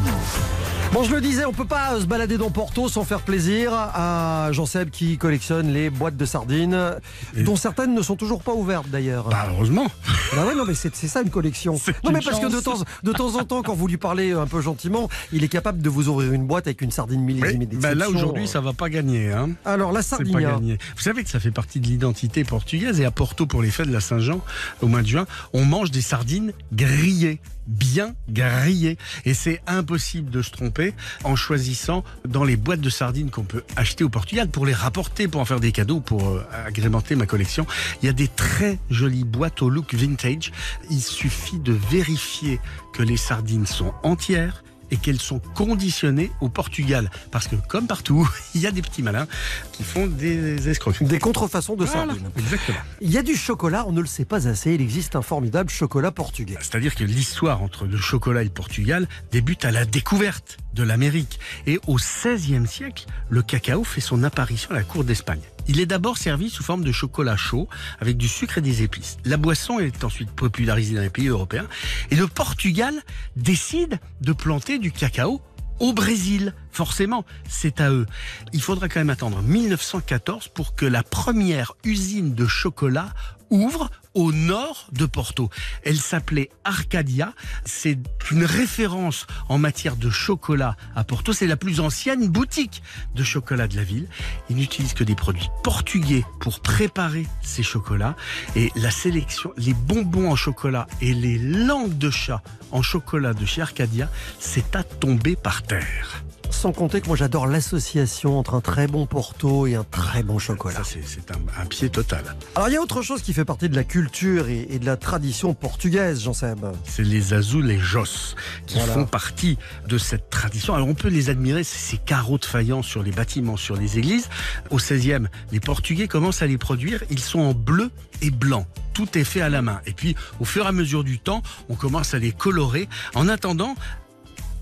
Bon, je le disais, on peut pas se balader dans Porto sans faire plaisir à Jean-Seb qui collectionne les boîtes de sardines, Et- dont certaines ne sont toujours pas ouvertes d'ailleurs. Bah, heureusement. Bah ouais, non, mais c'est ça une collection. Non, mais parce que de temps, chance. de temps en temps, quand vous lui parlez un peu gentiment, il est capable de vous ouvrir une boîte avec une sardine Oui, millésimée bah, là aujourd'hui, ça va pas gagner. Hein. Alors, la sardine. Vous savez que ça fait partie de l'identité portugaise et à Porto pour les fêtes de la Saint-Jean au mois de juin, on mange des sardines grillées, bien grillées et c'est impossible de se tromper en choisissant dans les boîtes de sardines qu'on peut acheter au Portugal pour les rapporter pour en faire des cadeaux pour euh, agrémenter ma collection. Il y a des très jolies boîtes au look vintage. Il suffit de vérifier que les sardines sont entières et qu'elles sont conditionnées au Portugal. Parce que, comme partout, il y a des petits malins qui font des escroqueries. Des contrefaçons de Voilà, sardines. Exactement. Il y a du chocolat, on ne le sait pas assez. Il existe un formidable chocolat portugais. C'est-à-dire que l'histoire entre le chocolat et le Portugal débute à la découverte de l'Amérique. Et au XVIe siècle, le cacao fait son apparition à la cour d'Espagne. Il est d'abord servi sous forme de chocolat chaud avec du sucre et des épices. La boisson est ensuite popularisée dans les pays européens et le Portugal décide de planter du cacao au Brésil. Forcément, c'est à eux. Il faudra quand même attendre 1914 pour que la première usine de chocolat ouvre au nord de Porto. Elle s'appelait Arcadia. C'est une référence en matière de chocolat à Porto. C'est la plus ancienne boutique de chocolat de la ville. Ils n'utilisent que des produits portugais pour préparer ces chocolats. Et la sélection, les bonbons en chocolat et les langues de chat en chocolat de chez Arcadia, c'est à tomber par terre. Sans compter que moi j'adore l'association entre un très bon Porto et un très bon chocolat. Ça, c'est- c'est un, un pied total. Alors il y a autre chose qui fait partie de la culture et, et de la tradition portugaise, Jean-Seb. c'est les azulejos qui Voilà. font partie de cette tradition. Alors on peut les admirer, c'est ces carreaux de faïence sur les bâtiments, sur les églises. Au 16e, les Portugais commencent à les produire. Ils sont en bleu et blanc. Tout est fait à la main. Et puis, au fur et à mesure du temps, on commence à les colorer. En attendant,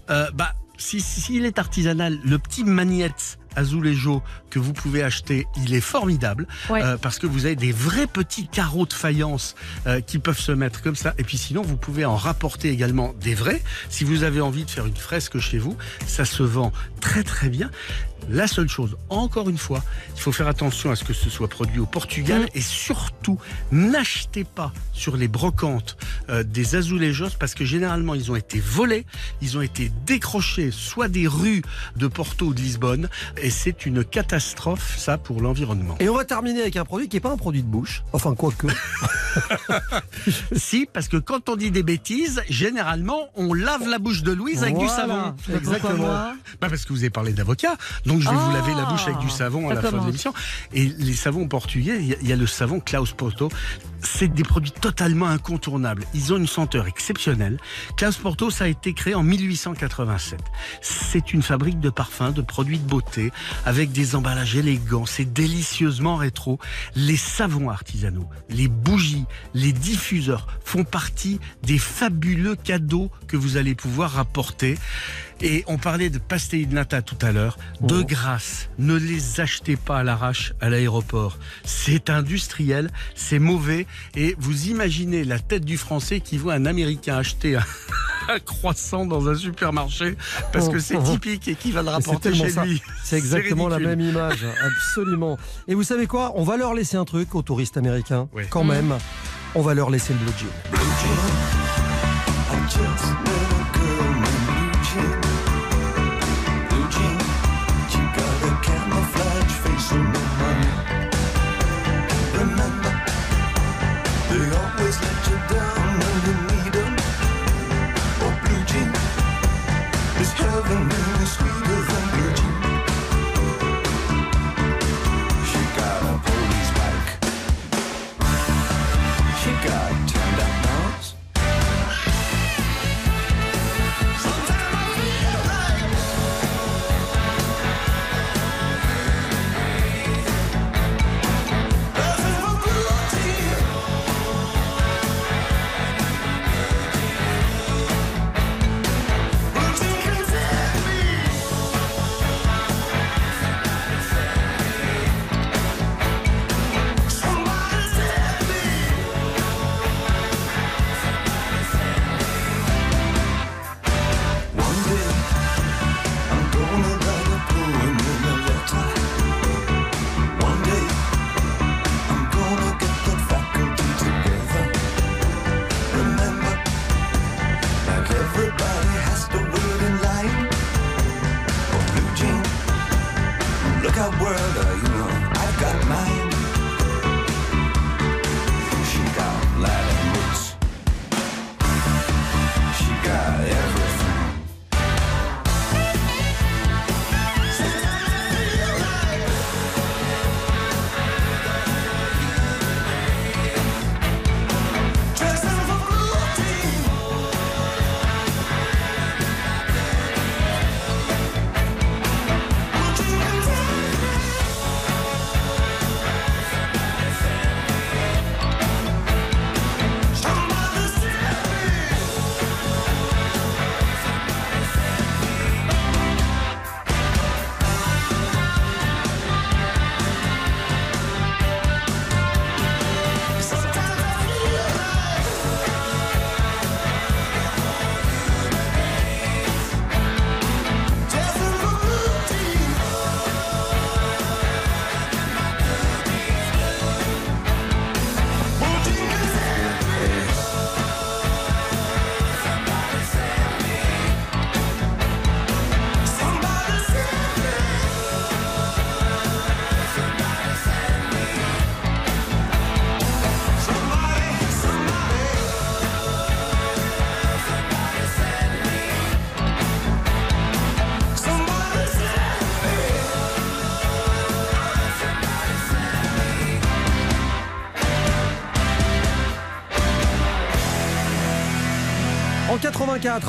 euh, bah, si, s'il est artisanal, le petit magnette azulejo que vous pouvez acheter, il est formidable Ouais. euh, parce que vous avez des vrais petits carreaux de faïence euh, qui peuvent se mettre comme ça. Et puis sinon, vous pouvez en rapporter également des vrais. Si vous avez envie de faire une fresque chez vous, ça se vend très très bien. La seule chose, encore une fois, il faut faire attention à ce que ce soit produit au Portugal et surtout n'achetez pas sur les brocantes euh, des azulejos parce que généralement ils ont été volés, ils ont été décrochés soit des rues de Porto ou de Lisbonne et c'est une catastrophe, ça, pour l'environnement. Et on va terminer avec un produit qui n'est pas un produit de bouche. Enfin, quoique. si, parce que quand on dit des bêtises, généralement, on lave la bouche de Louise avec du savon. exactement. Bah parce que vous avez parlé d'avocat, donc je vais vous Ah. laver la bouche avec du savon à la fin de l'émission. Et les savons portugais, il y a- il y, a le savon Klaus Porto. C'est des produits totalement incontournables. Ils ont une senteur exceptionnelle. Klaus Porto, ça a été créé en 1887. C'est une fabrique de parfums, de produits de beauté, avec des emballages élégants. C'est délicieusement rétro. Les savons artisanaux, les bougies, les diffuseurs font partie des fabuleux cadeaux que vous allez pouvoir apporter. Et on parlait de de nata tout à l'heure. De Oh. grâce, ne les achetez pas à l'arrache à l'aéroport. C'est industriel, c'est mauvais. Et vous imaginez la tête du Français qui voit un Américain acheter un, un croissant dans un supermarché parce que c'est typique et qui va le rapporter chez ça. lui. C'est exactement la même image, absolument. Et vous savez quoi? On va leur laisser un truc aux touristes américains, Oui. quand même. On va leur laisser le blue jean. She world,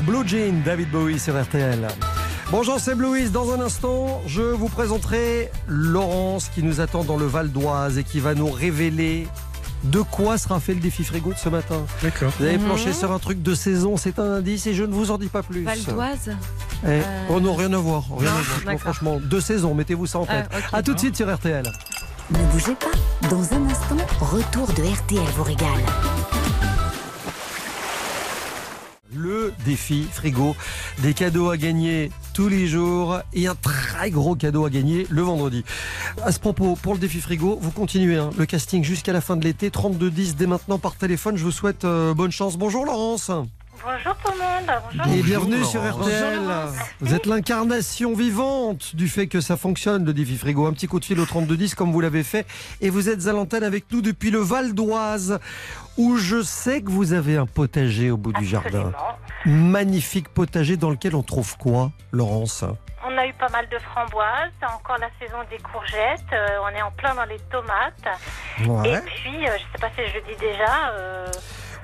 Blue Jean, David Bowie sur RTL. Bonjour, c'est Bluis. Dans un instant, je vous présenterai Laurence qui nous attend dans le Val d'Oise et qui va nous révéler de quoi sera fait le défi frigo de ce matin. D'accord. Vous avez planché mhm. sur un truc de saison, c'est un indice et je ne vous en dis pas plus. Val d'Oise eh, euh... Oh rien à voir. Rien à ah, voir. Franchement, de saison, mettez-vous ça en tête. Euh, okay, à tout de suite sur RTL. Ne bougez pas. Dans un instant, retour de RTL vous régale. Le défi frigo, des cadeaux à gagner tous les jours et un très gros cadeau à gagner le vendredi. À ce propos, pour le défi frigo, vous continuez hein, le casting jusqu'à la fin de l'été, 32-10 dès maintenant par téléphone. Je vous souhaite euh, bonne chance. Bonjour Laurence. Bonjour tout le monde. Bonjour. Et bienvenue sur RTL. Vous êtes l'incarnation vivante du fait que ça fonctionne, le défi frigo. Un petit coup de fil au 3210 comme vous l'avez fait. Et vous êtes à l'antenne avec nous depuis le Val d'Oise, où je sais que vous avez un potager au bout du jardin. Magnifique potager dans lequel on trouve quoi, Laurence? On a eu pas mal de framboises, encore la saison des courgettes, euh, on est en plein dans les tomates. Ouais. Et puis, euh, je sais pas si je le dis déjà, euh,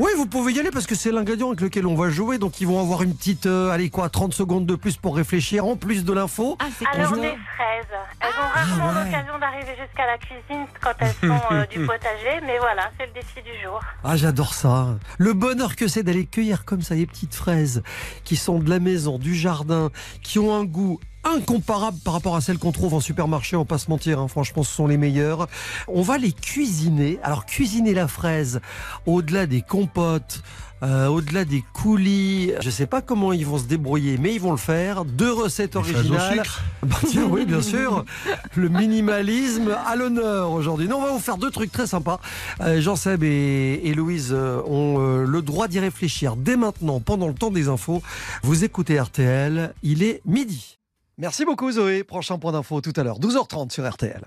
Oui, vous pouvez y aller parce que c'est l'ingrédient avec lequel on va jouer. Donc ils vont avoir une petite, euh, allez quoi, 30 secondes de plus pour réfléchir, en plus de l'info. alors Bonjour. les fraises. Elles ont rarement ouais. l'occasion d'arriver jusqu'à la cuisine quand elles sont euh, du potager, mais voilà, c'est le défi du jour. Ah, j'adore ça. Le bonheur que c'est d'aller cueillir comme ça les petites fraises qui sont de la maison, du jardin, qui ont un goût incomparable par rapport à celles qu'on trouve en supermarché, on va pas se mentir, hein. franchement ce sont les meilleures. On va les cuisiner. Alors cuisiner la fraise, au-delà des compotes, euh, au-delà des coulis, je sais pas comment ils vont se débrouiller, mais ils vont le faire. Deux recettes originales. Bah, tiens, oui, bien sûr. Le minimalisme à l'honneur aujourd'hui. Non, on va vous faire deux trucs très sympas. Euh, Jean-Seb et, et Louise euh, ont euh, le droit d'y réfléchir dès maintenant, pendant le temps des infos. Vous écoutez RTL, il est midi. Merci beaucoup Zoé. Prochain point d'info tout à l'heure, 12h30 sur RTL.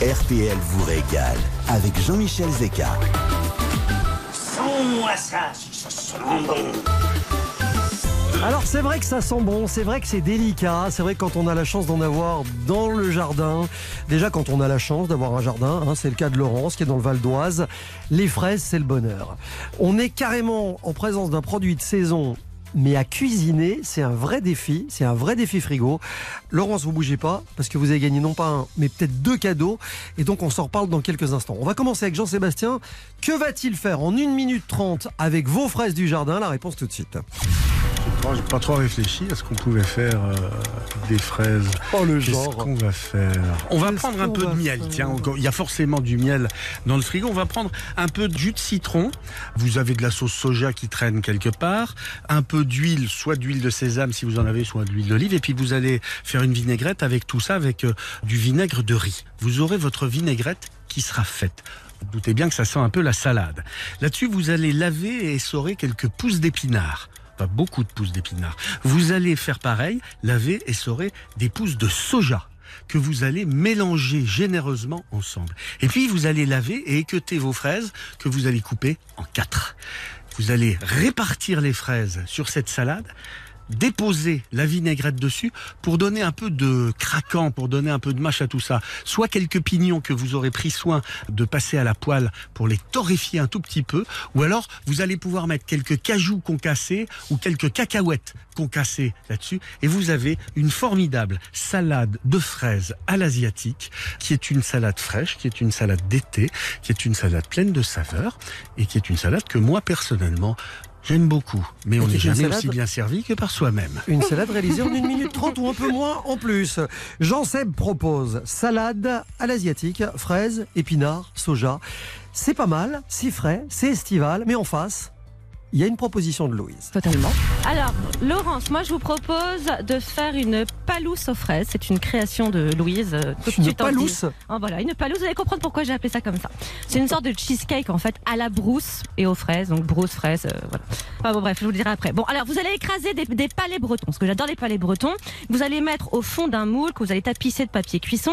RTL vous régale avec Jean-Michel Zeka. Sens-moi ça, ça sent bon. Alors c'est vrai que ça sent bon, c'est vrai que c'est délicat, c'est vrai que quand on a la chance d'en avoir dans le jardin, déjà quand on a la chance d'avoir un jardin, hein, c'est le cas de Laurence qui est dans le Val d'Oise, les fraises c'est le bonheur. On est carrément en présence d'un produit de saison. Mais à cuisiner, c'est un vrai défi, c'est un vrai défi frigo. Laurence, vous bougez pas, parce que vous avez gagné non pas un, mais peut-être deux cadeaux. Et donc, on s'en reparle dans quelques instants. On va commencer avec Jean-Sébastien. Que va-t-il faire en 1 minute 30 avec vos fraises du jardin? La réponse tout de suite. Moi, j'ai pas trop réfléchi à ce qu'on pouvait faire euh, des fraises. Oh, le Qu'est-ce genre. qu'on va faire On va prendre un peu de miel. Tiens, encore- il y a forcément du miel dans le frigo. On va prendre un peu de jus de citron. Vous avez de la sauce soja qui traîne quelque part. Un peu d'huile, soit d'huile de sésame si vous en avez, soit d'huile d'olive. Et puis vous allez faire une vinaigrette avec tout ça, avec euh, du vinaigre de riz. Vous aurez votre vinaigrette qui sera faite. Vous doutez bien que ça sent un peu la salade. Là-dessus, vous allez laver et essorer quelques pousses d'épinards. Pas beaucoup de pousses d'épinards. Vous allez faire pareil, laver et essorer des pousses de soja que vous allez mélanger généreusement ensemble. Et puis vous allez laver et équeuter vos fraises que vous allez couper en quatre. Vous allez répartir les fraises sur cette salade déposer la vinaigrette dessus pour donner un peu de craquant, pour donner un peu de mâche à tout ça. Soit quelques pignons que vous aurez pris soin de passer à la poêle pour les torréfier un tout petit peu, ou alors vous allez pouvoir mettre quelques cajous concassés ou quelques cacahuètes concassées là-dessus, et vous avez une formidable salade de fraises à l'asiatique, qui est une salade fraîche, qui est une salade d'été, qui est une salade pleine de saveurs, et qui est une salade que moi personnellement J'aime beaucoup, mais on n'est jamais salade aussi bien servi que par soi-même. Une salade réalisée en 1 minute 30 ou un peu moins en plus. Jean-Seb propose salade à l'asiatique, fraises, épinards, soja. C'est pas mal, c'est frais, c'est estival, mais en face, il y a une proposition de Louise. Totalement. Alors, Laurence, moi je vous propose de faire une palousse aux fraises. C'est une création de Louise. euh, tout Une suite palousse Oh, Voilà, une palousse. Vous allez comprendre pourquoi j'ai appelé ça comme ça. C'est une sorte de cheesecake en fait à la brousse et aux fraises. Donc brousse, fraises, euh, voilà. Enfin bon, bref, je vous le dirai après. Bon, alors vous allez écraser des, des palais bretons, parce que j'adore les palais bretons. Vous allez mettre au fond d'un moule que vous allez tapisser de papier cuisson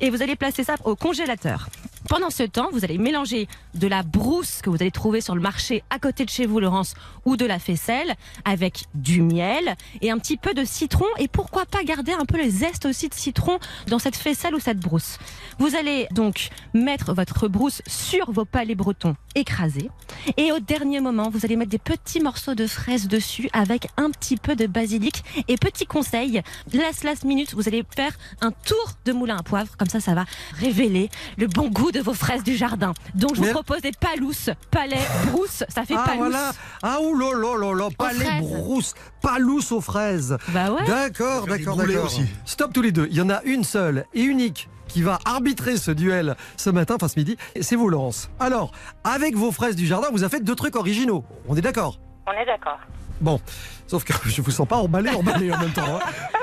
et vous allez placer ça au congélateur. Pendant ce temps, vous allez mélanger de la brousse que vous allez trouver sur le marché à côté de chez vous, Laurence, ou de la faisselle, avec du miel et un petit peu de citron. Et pourquoi pas garder un peu les zestes aussi de citron dans cette faisselle ou cette brousse. Vous allez donc mettre votre brousse sur vos palais bretons écrasés. Et au dernier moment, vous allez mettre des petits morceaux de fraises dessus avec un petit peu de basilic. Et petit conseil, last last minute, vous allez faire un tour de moulin à poivre. Comme ça, ça va révéler le bon goût de vos fraises du jardin. Donc, je vous Mais- propose des palousses, palais, brousse. Ça fait Ah palousse. voilà Ah ouh là là là là Palais brousse Palousse aux fraises Bah ouais. D'accord, d'accord, d'accord. aussi. Stop tous les deux. Il y en a une seule et unique qui va arbitrer ce duel ce matin, enfin ce midi. Et C'est vous, Laurence. Alors, avec vos fraises du jardin, vous avez fait deux trucs originaux. On est d'accord? On est d'accord. Bon, sauf que je vous sens pas emballé, emballé en même temps. hein.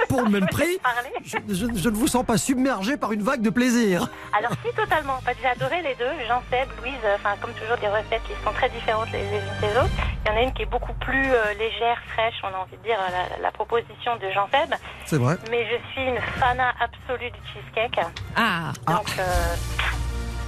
pour le même prix, je, je- je ne vous sens pas submergé par une vague de plaisir. Alors si totalement, j'ai adoré les deux, Jean-Seb, Louise, euh, enfin comme toujours des recettes qui sont très différentes les, les unes des autres. Il y en a une qui est beaucoup plus euh, légère, fraîche, on a envie de dire euh, la, la proposition de Jean-Seb. C'est vrai. Mais je suis une fana absolue du cheesecake. Ah, Donc euh,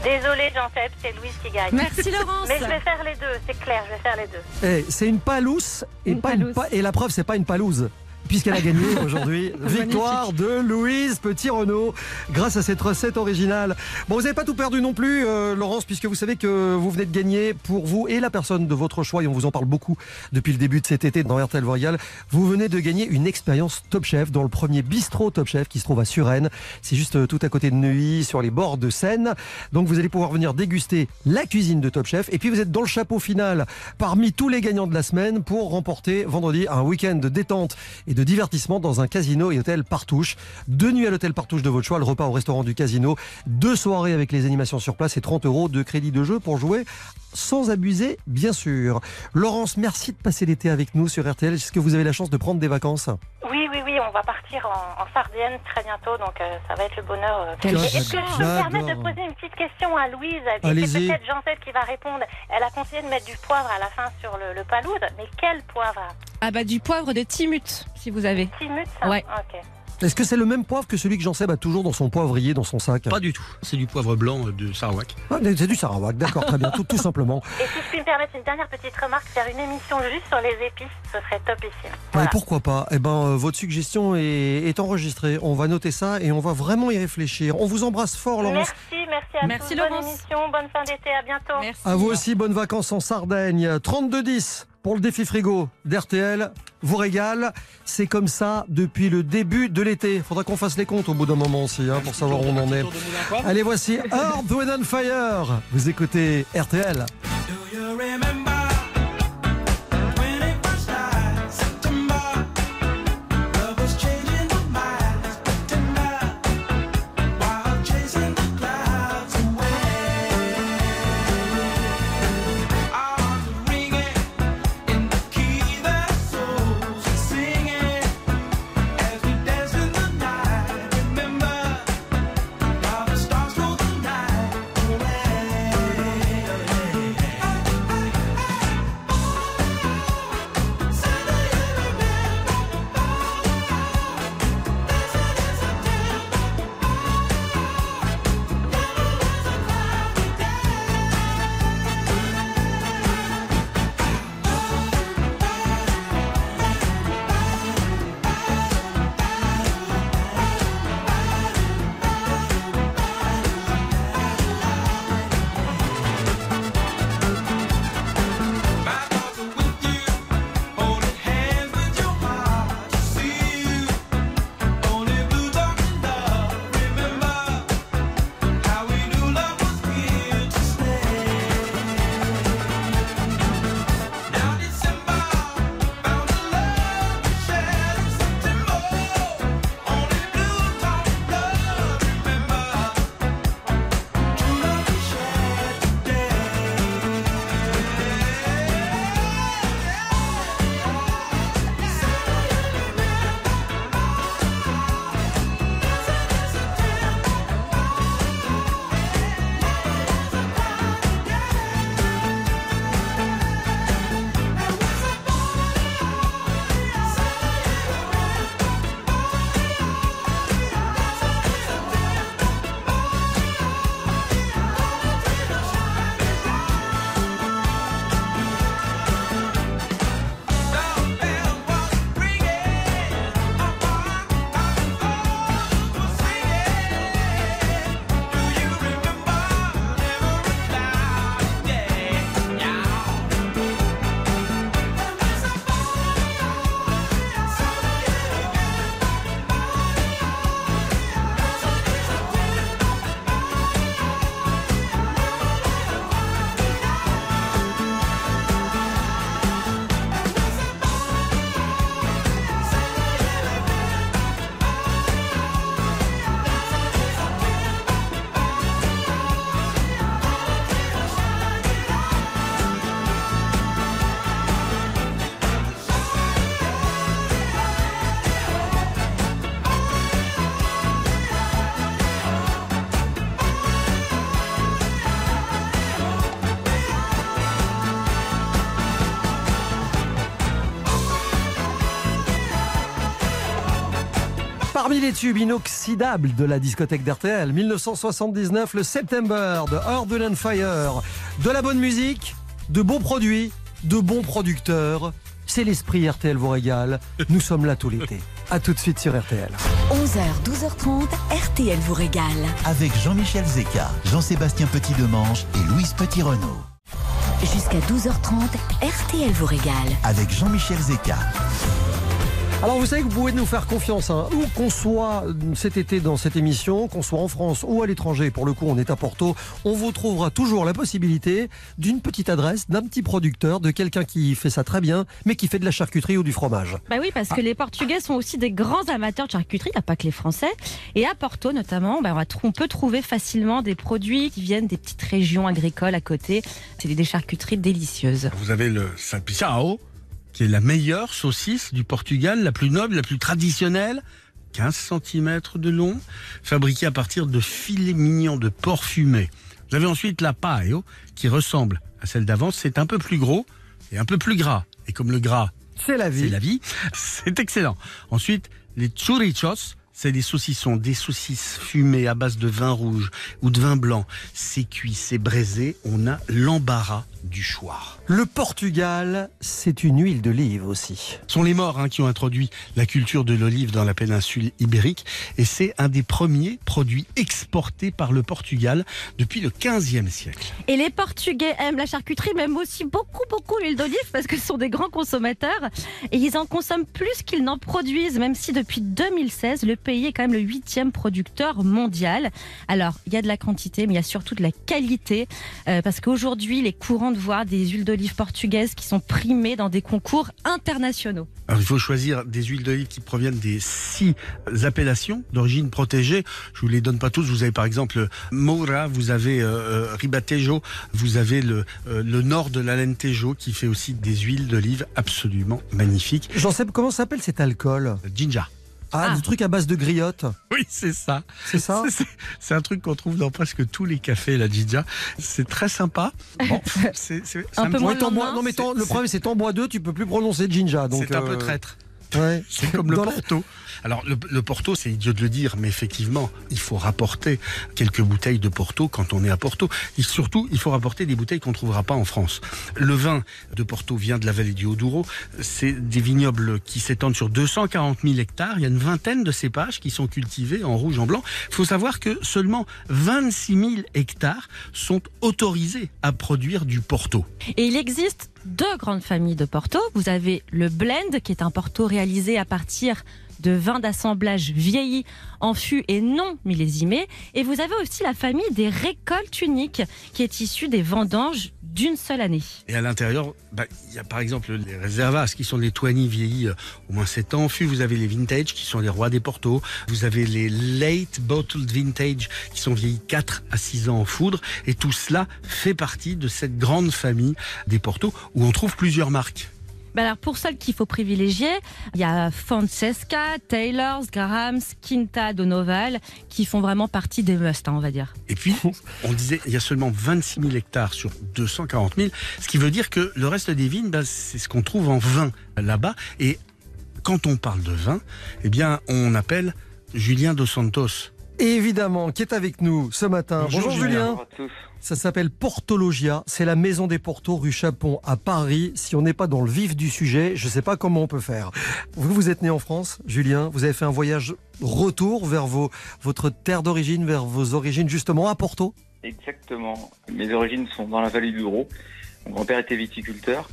désolée Jean-Seb, c'est Louise qui gagne. Merci, Laurence. Mais je vais faire les deux, c'est clair, je vais faire les deux. Eh, c'est une palousse et, Une pas une palouse. pa- et la preuve, c'est pas une palouse. Puisqu'elle a gagné aujourd'hui. Victoire de Louise Petit-Renault grâce à cette recette originale. Bon, vous n'avez pas tout perdu non plus, euh, Laurence, puisque vous savez que vous venez de gagner pour vous et la personne de votre choix, et on vous en parle beaucoup depuis le début de cet été dans RTL Royal. Vous venez de gagner une expérience Top Chef dans le premier bistrot Top Chef qui se trouve à Suresnes. C'est juste euh, tout à côté de Neuilly, sur les bords de Seine. Donc vous allez pouvoir venir déguster la cuisine de Top Chef. Et puis vous êtes dans le chapeau final parmi tous les gagnants de la semaine pour remporter vendredi un week-end de détente et de divertissement dans un casino et hôtel Partouche. Deux nuits à l'hôtel Partouche de votre choix, le repas au restaurant du casino, deux soirées avec les animations sur place et 30 euros de crédit de jeu pour jouer sans abuser, bien sûr. Laurence, merci de passer l'été avec nous sur RTL. Est-ce que vous avez la chance de prendre des vacances? On va partir en, en Sardaigne très bientôt, donc euh, ça va être le bonheur. euh. Est-ce que je peux me permettre de poser une petite question à Louise? Et c'est peut-être Jean-Seb qui va répondre. Elle a conseillé de mettre du poivre à la fin sur le, le palourde, mais quel poivre? Ah bah du poivre de Timut, si vous avez. Timut, ça? Ouais. Ok. Est-ce que c'est le même poivre que celui que Jean-Seb a toujours dans son poivrier, dans son sac Pas du tout. C'est du poivre blanc euh, de Sarawak. Ah, C'est du Sarawak, d'accord, très bien, tout, tout simplement. Et si je puis me permettre une dernière petite remarque, faire une émission juste sur les épices, ce serait topissime. Ouais, Voilà. pourquoi pas? Eh ben, euh, votre suggestion est, est enregistrée. On va noter ça et on va vraiment y réfléchir. On vous embrasse fort, Laurence. Merci, merci à Merci, tous. Bonne Laurence. émission, bonne fin d'été, à bientôt. Merci. À vous aussi, bonnes vacances en Sardaigne. 32-10 pour le défi frigo d'RTL. Vous régale. C'est comme ça depuis le début de l'été. Faudra qu'on fasse les comptes au bout d'un moment aussi, hein, pour savoir où on en est. Allez, voici Earth, Wind and Fire. Vous écoutez RTL. Parmi les tubes inoxydables de la discothèque d'RTL, 1979, le September de Earth and Fire. De la bonne musique, de bons produits, de bons producteurs. C'est l'esprit RTL vous régale. Nous sommes là tout l'été. A tout de suite sur RTL. 11h, 12h30, RTL vous régale. Avec Jean-Michel Zeka, Jean-Sébastien Petit-Demange et Louise Petit-Renault. Jusqu'à 12h30, RTL vous régale. Avec Jean-Michel Zeka. Alors vous savez que vous pouvez nous faire confiance, hein. où qu'on soit cet été dans cette émission, qu'on soit en France ou à l'étranger, pour le coup on est à Porto, on vous trouvera toujours la possibilité d'une petite adresse, d'un petit producteur, de quelqu'un qui fait ça très bien, mais qui fait de la charcuterie ou du fromage. Bah oui, parce que les Portugais sont aussi des grands amateurs de charcuterie, il n'y a pas que les Français. Et à Porto notamment, bah, on, va tr- on peut trouver facilement des produits qui viennent des petites régions agricoles à côté. C'est des charcuteries délicieuses. Vous avez le salpichao, qui est la meilleure saucisse du Portugal, la plus noble, la plus traditionnelle. 15 cm de long, fabriquée à partir de filets mignons de porc fumé. Vous avez ensuite la paio, qui ressemble à celle d'avant. C'est un peu plus gros et un peu plus gras. Et comme le gras, C'est la vie. c'est la vie, c'est excellent. Ensuite, les churrichos, c'est des saucissons, des saucisses fumées à base de vin rouge ou de vin blanc. C'est cuit, c'est braisé. On a l'embarras du choix. Le Portugal, c'est une huile d'olive aussi. Ce sont les morts hein, qui ont introduit la culture de l'olive dans la péninsule ibérique et c'est un des premiers produits exportés par le Portugal depuis le 15e siècle. Et les Portugais aiment la charcuterie, mais aiment aussi beaucoup, beaucoup l'huile d'olive parce que ce sont des grands consommateurs et ils en consomment plus qu'ils n'en produisent, même si depuis 2016, le pays est quand même le huitième producteur mondial. Alors, il y a de la quantité, mais il y a surtout de la qualité euh, parce qu'aujourd'hui, les courants de voir des huiles d'olive portugaises qui sont primées dans des concours internationaux. Alors il faut choisir des huiles d'olive qui proviennent des six appellations d'origine protégée. Je vous les donne pas tous. Vous avez par exemple Moura, vous avez euh, euh, Ribatejo, vous avez le, euh, le nord de l'Alentejo qui fait aussi des huiles d'olive absolument magnifiques. J'en sais comment s'appelle cet alcool? Ginger. Ah, Ah. du truc à base de griotte. Oui, c'est ça. C'est ça C'est- un truc qu'on trouve dans presque tous les cafés, la Ginger. C'est très sympa. Bon, c'est Un peu moins bois- non mais le problème c'est t'en bois deux, tu peux plus prononcer Jinja. donc, C'est un peu euh, traître. ouais. C'est comme le Dans Porto. Alors le, Porto, c'est idiot de le dire, mais effectivement, il faut rapporter quelques bouteilles de Porto quand on est à Porto. Et surtout, il faut rapporter des bouteilles qu'on trouvera pas en France. Le vin de Porto vient de la vallée du Haut-Douro. C'est des vignobles qui s'étendent sur 240 000 hectares. Il y a une vingtaine de cépages qui sont cultivés en rouge, en blanc. Il faut savoir que seulement 26 000 hectares sont autorisés à produire du Porto. Et il existe deux grandes familles de Porto. Vous avez le blend, qui est un Porto réalisé à partir de vins d'assemblage vieillis en fût et non millésimés. Et vous avez aussi la famille des récoltes uniques, qui est issue des vendanges d'une seule année. Et à l'intérieur, bah, il y a par exemple les réservas qui sont les Twenty vieillis euh, au moins 7 ans en fût. Vous avez les vintage qui sont les rois des portos. Vous avez les late bottled vintage qui sont vieillis 4 à 6 ans en foudre. Et tout cela fait partie de cette grande famille des portos où on trouve plusieurs marques. Bah alors pour celles qu'il faut privilégier, il y a Francesca, Taylor's, Graham's, Quinta, Donoval, qui font vraiment partie des must, hein, on va dire. Et puis, on disait, il y a seulement 26 000 hectares sur 240 000, ce qui veut dire que le reste des vignes, bah, c'est ce qu'on trouve en vin là-bas. Et quand on parle de vin, eh bien, on appelle Julien Dos Santos. Et évidemment, qui est avec nous ce matin? Bonjour, Julien. Ça s'appelle Portologia. C'est la maison des Portos rue Chapon à Paris. Si on n'est pas dans le vif du sujet, je ne sais pas comment on peut faire. Vous, vous êtes né en France, Julien. Vous avez fait un voyage retour vers vos, votre terre d'origine, vers vos origines justement à Porto? Exactement. Mes origines sont dans la vallée du Douro. Mon grand-père était viticulteur.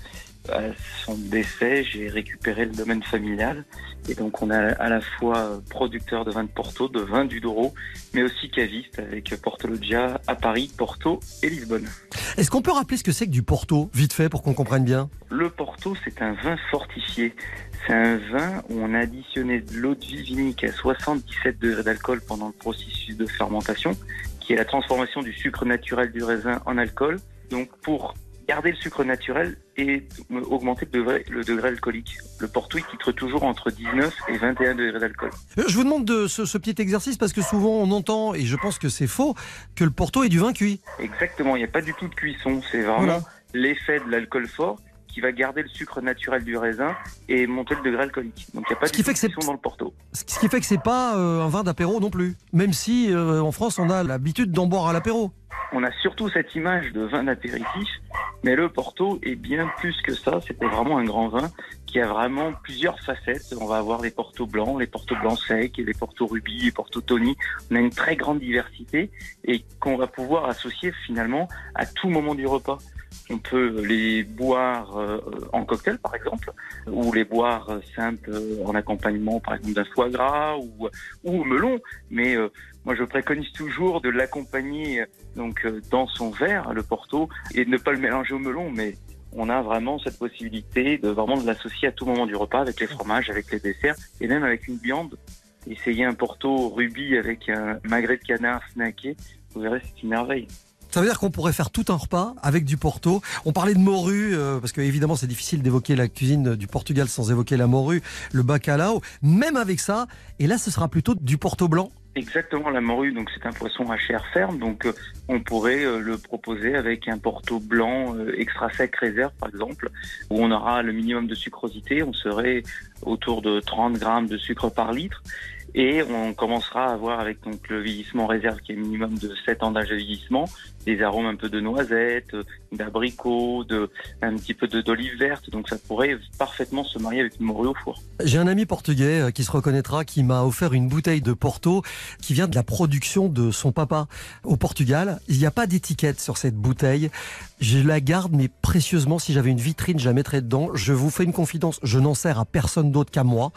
À son décès, j'ai récupéré le domaine familial. Et donc, on est à la fois producteur de vin de Porto, de vin du Douro, mais aussi caviste avec Portologia à Paris, Porto et Lisbonne. Est-ce qu'on peut rappeler ce que c'est que du Porto, vite fait, pour qu'on comprenne bien? Le Porto, c'est un vin fortifié. C'est un vin où on a additionné de l'eau de vie vinique à 77 degrés d'alcool pendant le processus de fermentation, qui est la transformation du sucre naturel du raisin en alcool. Donc, pour garder le sucre naturel et augmenter le degré, le degré alcoolique. Le Porto, il titre toujours entre 19 et 21 degrés d'alcool. Euh, Je vous demande de ce, ce petit exercice parce que souvent on entend, et je pense que c'est faux, que le Porto est du vin cuit. Exactement, il n'y a pas du tout de cuisson. C'est vraiment Voilà. l'effet de l'alcool fort qui qui va garder le sucre naturel du raisin et monter le degré alcoolique. Donc il n'y a pas Ce qui de fait que c'est- dans le Porto. Ce qui fait que c'est pas euh, un vin d'apéro non plus. Même si euh, en France on a l'habitude d'en boire à l'apéro. On a surtout cette image de vin d'apéritif, mais le Porto est bien plus que ça. C'était vraiment un grand vin qui a vraiment plusieurs facettes. On va avoir les Porto blancs, les Porto blancs secs, les Porto rubis, les Porto tony. On a une très grande diversité et qu'on va pouvoir associer finalement à tout moment du repas. On peut les boire euh, en cocktail, par exemple, ou les boire simples en accompagnement, par exemple, d'un foie gras ou, ou au melon. Mais euh, moi, je préconise toujours de l'accompagner euh, donc euh, dans son verre, le Porto, et de ne pas le mélanger au melon. Mais on a vraiment cette possibilité de vraiment de l'associer à tout moment du repas avec les fromages, avec les desserts, et même avec une viande. Essayez un Porto rubis avec un magret de canard snacké, vous verrez, c'est une merveille. Ça veut dire qu'on pourrait faire tout un repas avec du Porto. On parlait de morue, euh, parce que évidemment c'est difficile d'évoquer la cuisine du Portugal sans évoquer la morue, le bacalao. Même avec ça, et là ce sera plutôt du Porto blanc. Exactement, la morue, donc c'est un poisson à chair ferme, donc euh, on pourrait euh, le proposer avec un porto blanc euh, extra sec réserve par exemple, où on aura le minimum de sucrosité, on serait autour de 30 grammes de sucre par litre, et on commencera à avoir avec donc le vieillissement réserve qui est minimum de 7 ans d'âge de vieillissement, des arômes un peu de noisettes, d'abricots, de un petit peu de d'olive verte, donc ça pourrait parfaitement se marier avec une morue au four. J'ai un ami portugais euh, qui se reconnaîtra, qui m'a offert une bouteille de Porto qui vient de la production de son papa au Portugal. Il n'y a pas d'étiquette sur cette bouteille. Je la garde, mais précieusement. Si j'avais une vitrine, je la mettrais dedans. Je vous fais une confidence. Je n'en sers à personne d'autre qu'à moi.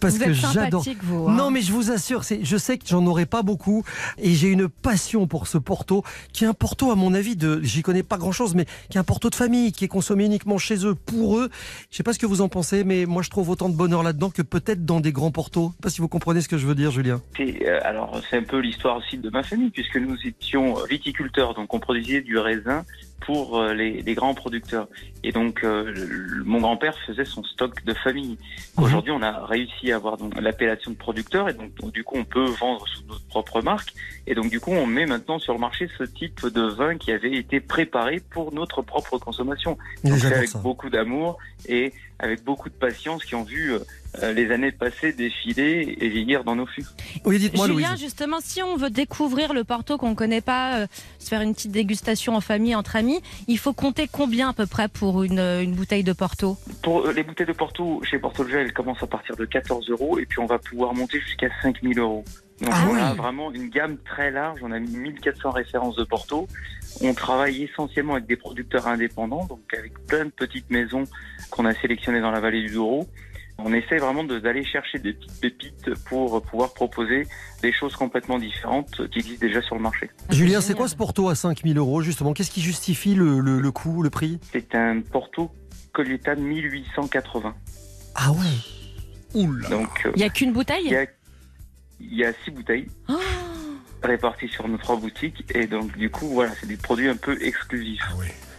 Parce Vous que j'adore. hein. Non, mais je vous assure, c'est, je sais que j'en aurai pas beaucoup. Et j'ai une passion pour ce Porto, qui est un Porto, à mon avis, de, j'y connais pas grand chose, mais qui est un Porto de famille, qui est consommé uniquement chez eux, pour eux. Je sais pas ce que vous en pensez, mais moi, je trouve autant de bonheur là-dedans que peut-être dans des grands Portos. Je sais pas si vous comprenez ce que je veux dire, Julien. Euh, alors c'est un peu l'histoire aussi de ma famille puisque nous étions viticulteurs, donc on produisait du raisin pour euh, les, les grands producteurs. Et donc euh, le- mon grand-père faisait son stock de famille. Aujourd'hui, on a réussi à avoir donc l'appellation de producteur et donc, donc, du coup on peut vendre sous notre propre marque. Et donc du coup on met maintenant sur le marché ce type de vin qui avait été préparé pour notre propre consommation. Donc c'est avec ça. beaucoup d'amour et avec beaucoup de patience qui ont vu euh, les années passées défiler et vieillir dans nos fûts. Oui, dites-moi, Julien, Louise. justement, si on veut découvrir le Porto qu'on ne connaît pas, euh, se faire une petite dégustation en famille, entre amis, il faut compter combien à peu près pour une, euh, une bouteille de Porto? Pour euh, les bouteilles de Porto, chez Porto Gel, elles commencent à partir de 14 euros et puis on va pouvoir monter jusqu'à 5000 euros. Donc Ah on a oui. vraiment une gamme très large, on a mis 1400 références de Porto. On travaille essentiellement avec des producteurs indépendants, donc avec plein de petites maisons qu'on a sélectionnées dans la vallée du Douro. On essaie vraiment de- d'aller chercher des petites pépites pour pouvoir proposer des choses complètement différentes qui existent déjà sur le marché. Julien, c'est quoi ce Porto à 5000 euros, justement? Qu'est-ce qui justifie le, le, le coût, le prix? C'est un Porto Collietta 1880. Ah ouais Oula. Donc, euh, Il n'y a qu'une bouteille? Il y a, il y a six bouteilles Oh réparties sur nos trois boutiques et donc du coup voilà c'est des produits un peu exclusifs.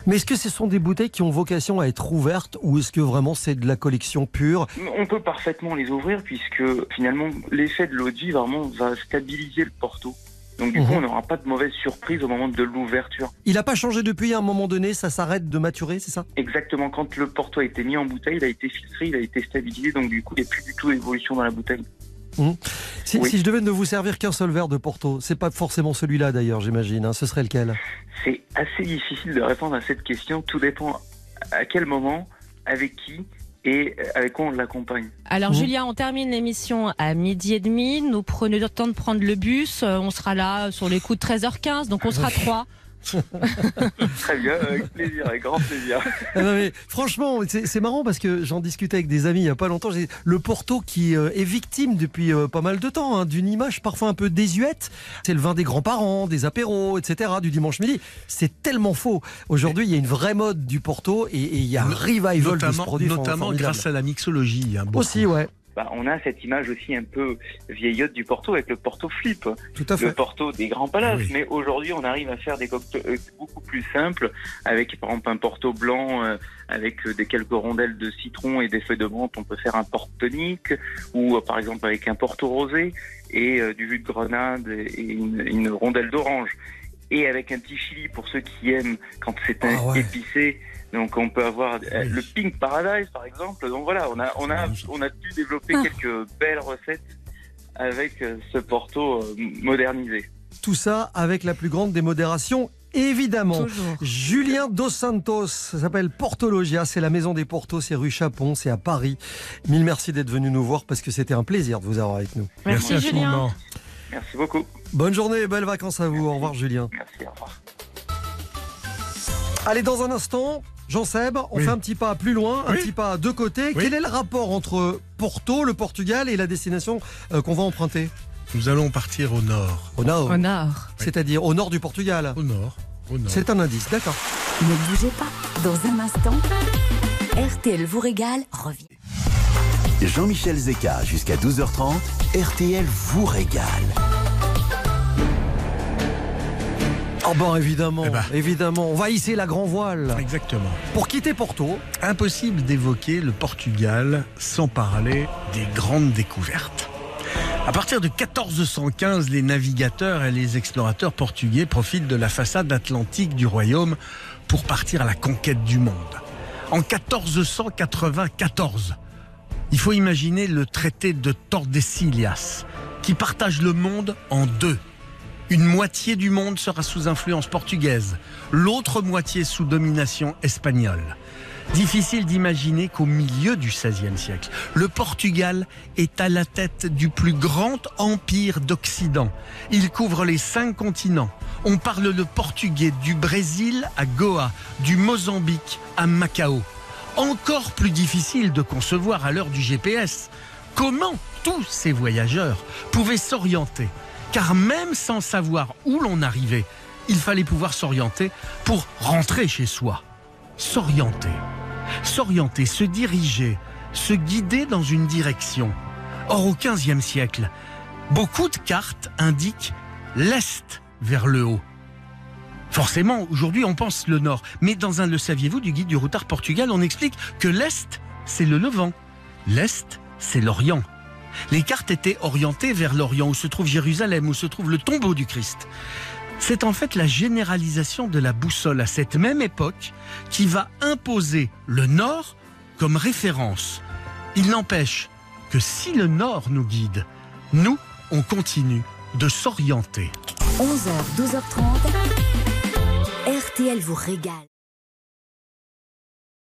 Mais est-ce que ce sont des bouteilles qui ont vocation à être ouvertes ou est-ce que vraiment c'est de la collection pure? On peut parfaitement les ouvrir puisque finalement l'effet de vraiment va stabiliser le Porto. Donc du coup Mhm. on n'aura pas de mauvaise surprise au moment de l'ouverture. Il n'a pas changé depuis à un moment donné, ça s'arrête de maturer, c'est ça? Exactement quand le Porto a été mis en bouteille, il a été filtré, il a été stabilisé donc du coup il n'y a plus du tout d'évolution dans la bouteille. Mhm. si, Oui. si je devais ne vous servir qu'un seul verre de Porto, c'est pas forcément celui-là d'ailleurs, j'imagine, hein, ce serait lequel? C'est assez difficile de répondre à cette question, tout dépend à quel moment, avec qui et avec quoi on l'accompagne. Alors Mhm. Julien, on termine l'émission à midi et demi. Nous prenons le temps de prendre le bus. Euh, On sera là sur les coups de 13h15, donc on sera trois. Très bien, avec plaisir, avec grand plaisir. Ah non, mais franchement, c'est marrant parce que j'en discutais avec des amis il y a pas longtemps. Le Porto qui euh, est victime depuis euh, pas mal de temps hein, d'une image parfois un peu désuète. C'est le vin des grands-parents, des apéros, etc. du dimanche midi. C'est tellement faux. Aujourd'hui, il y a une vraie mode du Porto et, et il y a un revival de ce Notamment, produit. for- notamment formidable. grâce à la mixologie. hein. Aussi, ouais. Bah, on a cette image aussi un peu vieillotte du Porto avec le Porto Flip. Tout à Le fait. Porto des grands palaces. Oui. Mais aujourd'hui, on arrive à faire des cocktails euh, beaucoup plus simples avec par exemple un Porto blanc euh, avec euh, des quelques rondelles de citron et des feuilles de menthe. On peut faire un Porto tonique ou euh, par exemple avec un Porto rosé et euh, du jus de grenade et une, une rondelle d'orange. Et avec un petit chili pour ceux qui aiment quand c'est un Ah ouais. épicé. Donc on peut avoir euh, le Pink Paradise par exemple. Donc voilà, on a on a on a pu développer Ah. quelques belles recettes avec euh, ce Porto euh, modernisé. Tout ça avec la plus grande démodération. Évidemment, Julien Dos Santos, ça s'appelle Portologia, c'est la maison des Portos, c'est rue Chapon, c'est à Paris. Mille merci d'être venu nous voir parce que c'était un plaisir de vous avoir avec nous. Merci, Merci Julien. infiniment. Merci beaucoup. Bonne journée et belles vacances à vous. Au revoir Julien. Merci, au revoir. Allez, dans un instant, Jean-Seb, on fait un petit pas plus loin, un petit pas de côté. Quel est le rapport entre Porto, le Portugal, et la destination euh, qu'on va emprunter? Nous allons partir au nord. Au nord Au nord. C'est-à-dire au nord du Portugal Au nord. Au nord. C'est un indice, d'accord. Ne bougez pas. Dans un instant, RTL vous régale revient. Jean-Michel Zeka jusqu'à 12h30, RTL vous régale. Oh bon, évidemment, Eh ben. évidemment. On va hisser la grand voile. Exactement. Pour quitter Porto, Impossible d'évoquer le Portugal sans parler des grandes découvertes. À partir de 1415, les navigateurs et les explorateurs portugais profitent de la façade atlantique du royaume pour partir à la conquête du monde. En 1494, il faut imaginer le traité de Tordesillas qui partage le monde en deux. Une moitié du monde sera sous influence portugaise, l'autre moitié sous domination espagnole. Difficile d'imaginer qu'au milieu du XVIe siècle, le Portugal est à la tête du plus grand empire d'Occident. Il couvre les cinq continents. On parle le portugais du Brésil à Goa, du Mozambique à Macao. Encore plus difficile de concevoir à l'heure du GPS comment tous ces voyageurs pouvaient s'orienter. Car même sans savoir où l'on arrivait, il fallait pouvoir s'orienter pour rentrer chez soi. S'orienter. S'orienter, se diriger, se guider dans une direction. Or, au XVe siècle, beaucoup de cartes indiquent l'Est vers le haut. Forcément, aujourd'hui, on pense le nord. Mais dans un Le saviez-vous du guide du routard Portugal, on explique que l'Est, c'est le Levant. L'Est, c'est l'Orient. Les cartes étaient orientées vers l'Orient, où se trouve Jérusalem, où se trouve le tombeau du Christ. C'est en fait la généralisation de la boussole à cette même époque qui va imposer le Nord comme référence. Il n'empêche que si le Nord nous guide, nous, on continue de s'orienter. 11h, 12h30, RTL vous régale.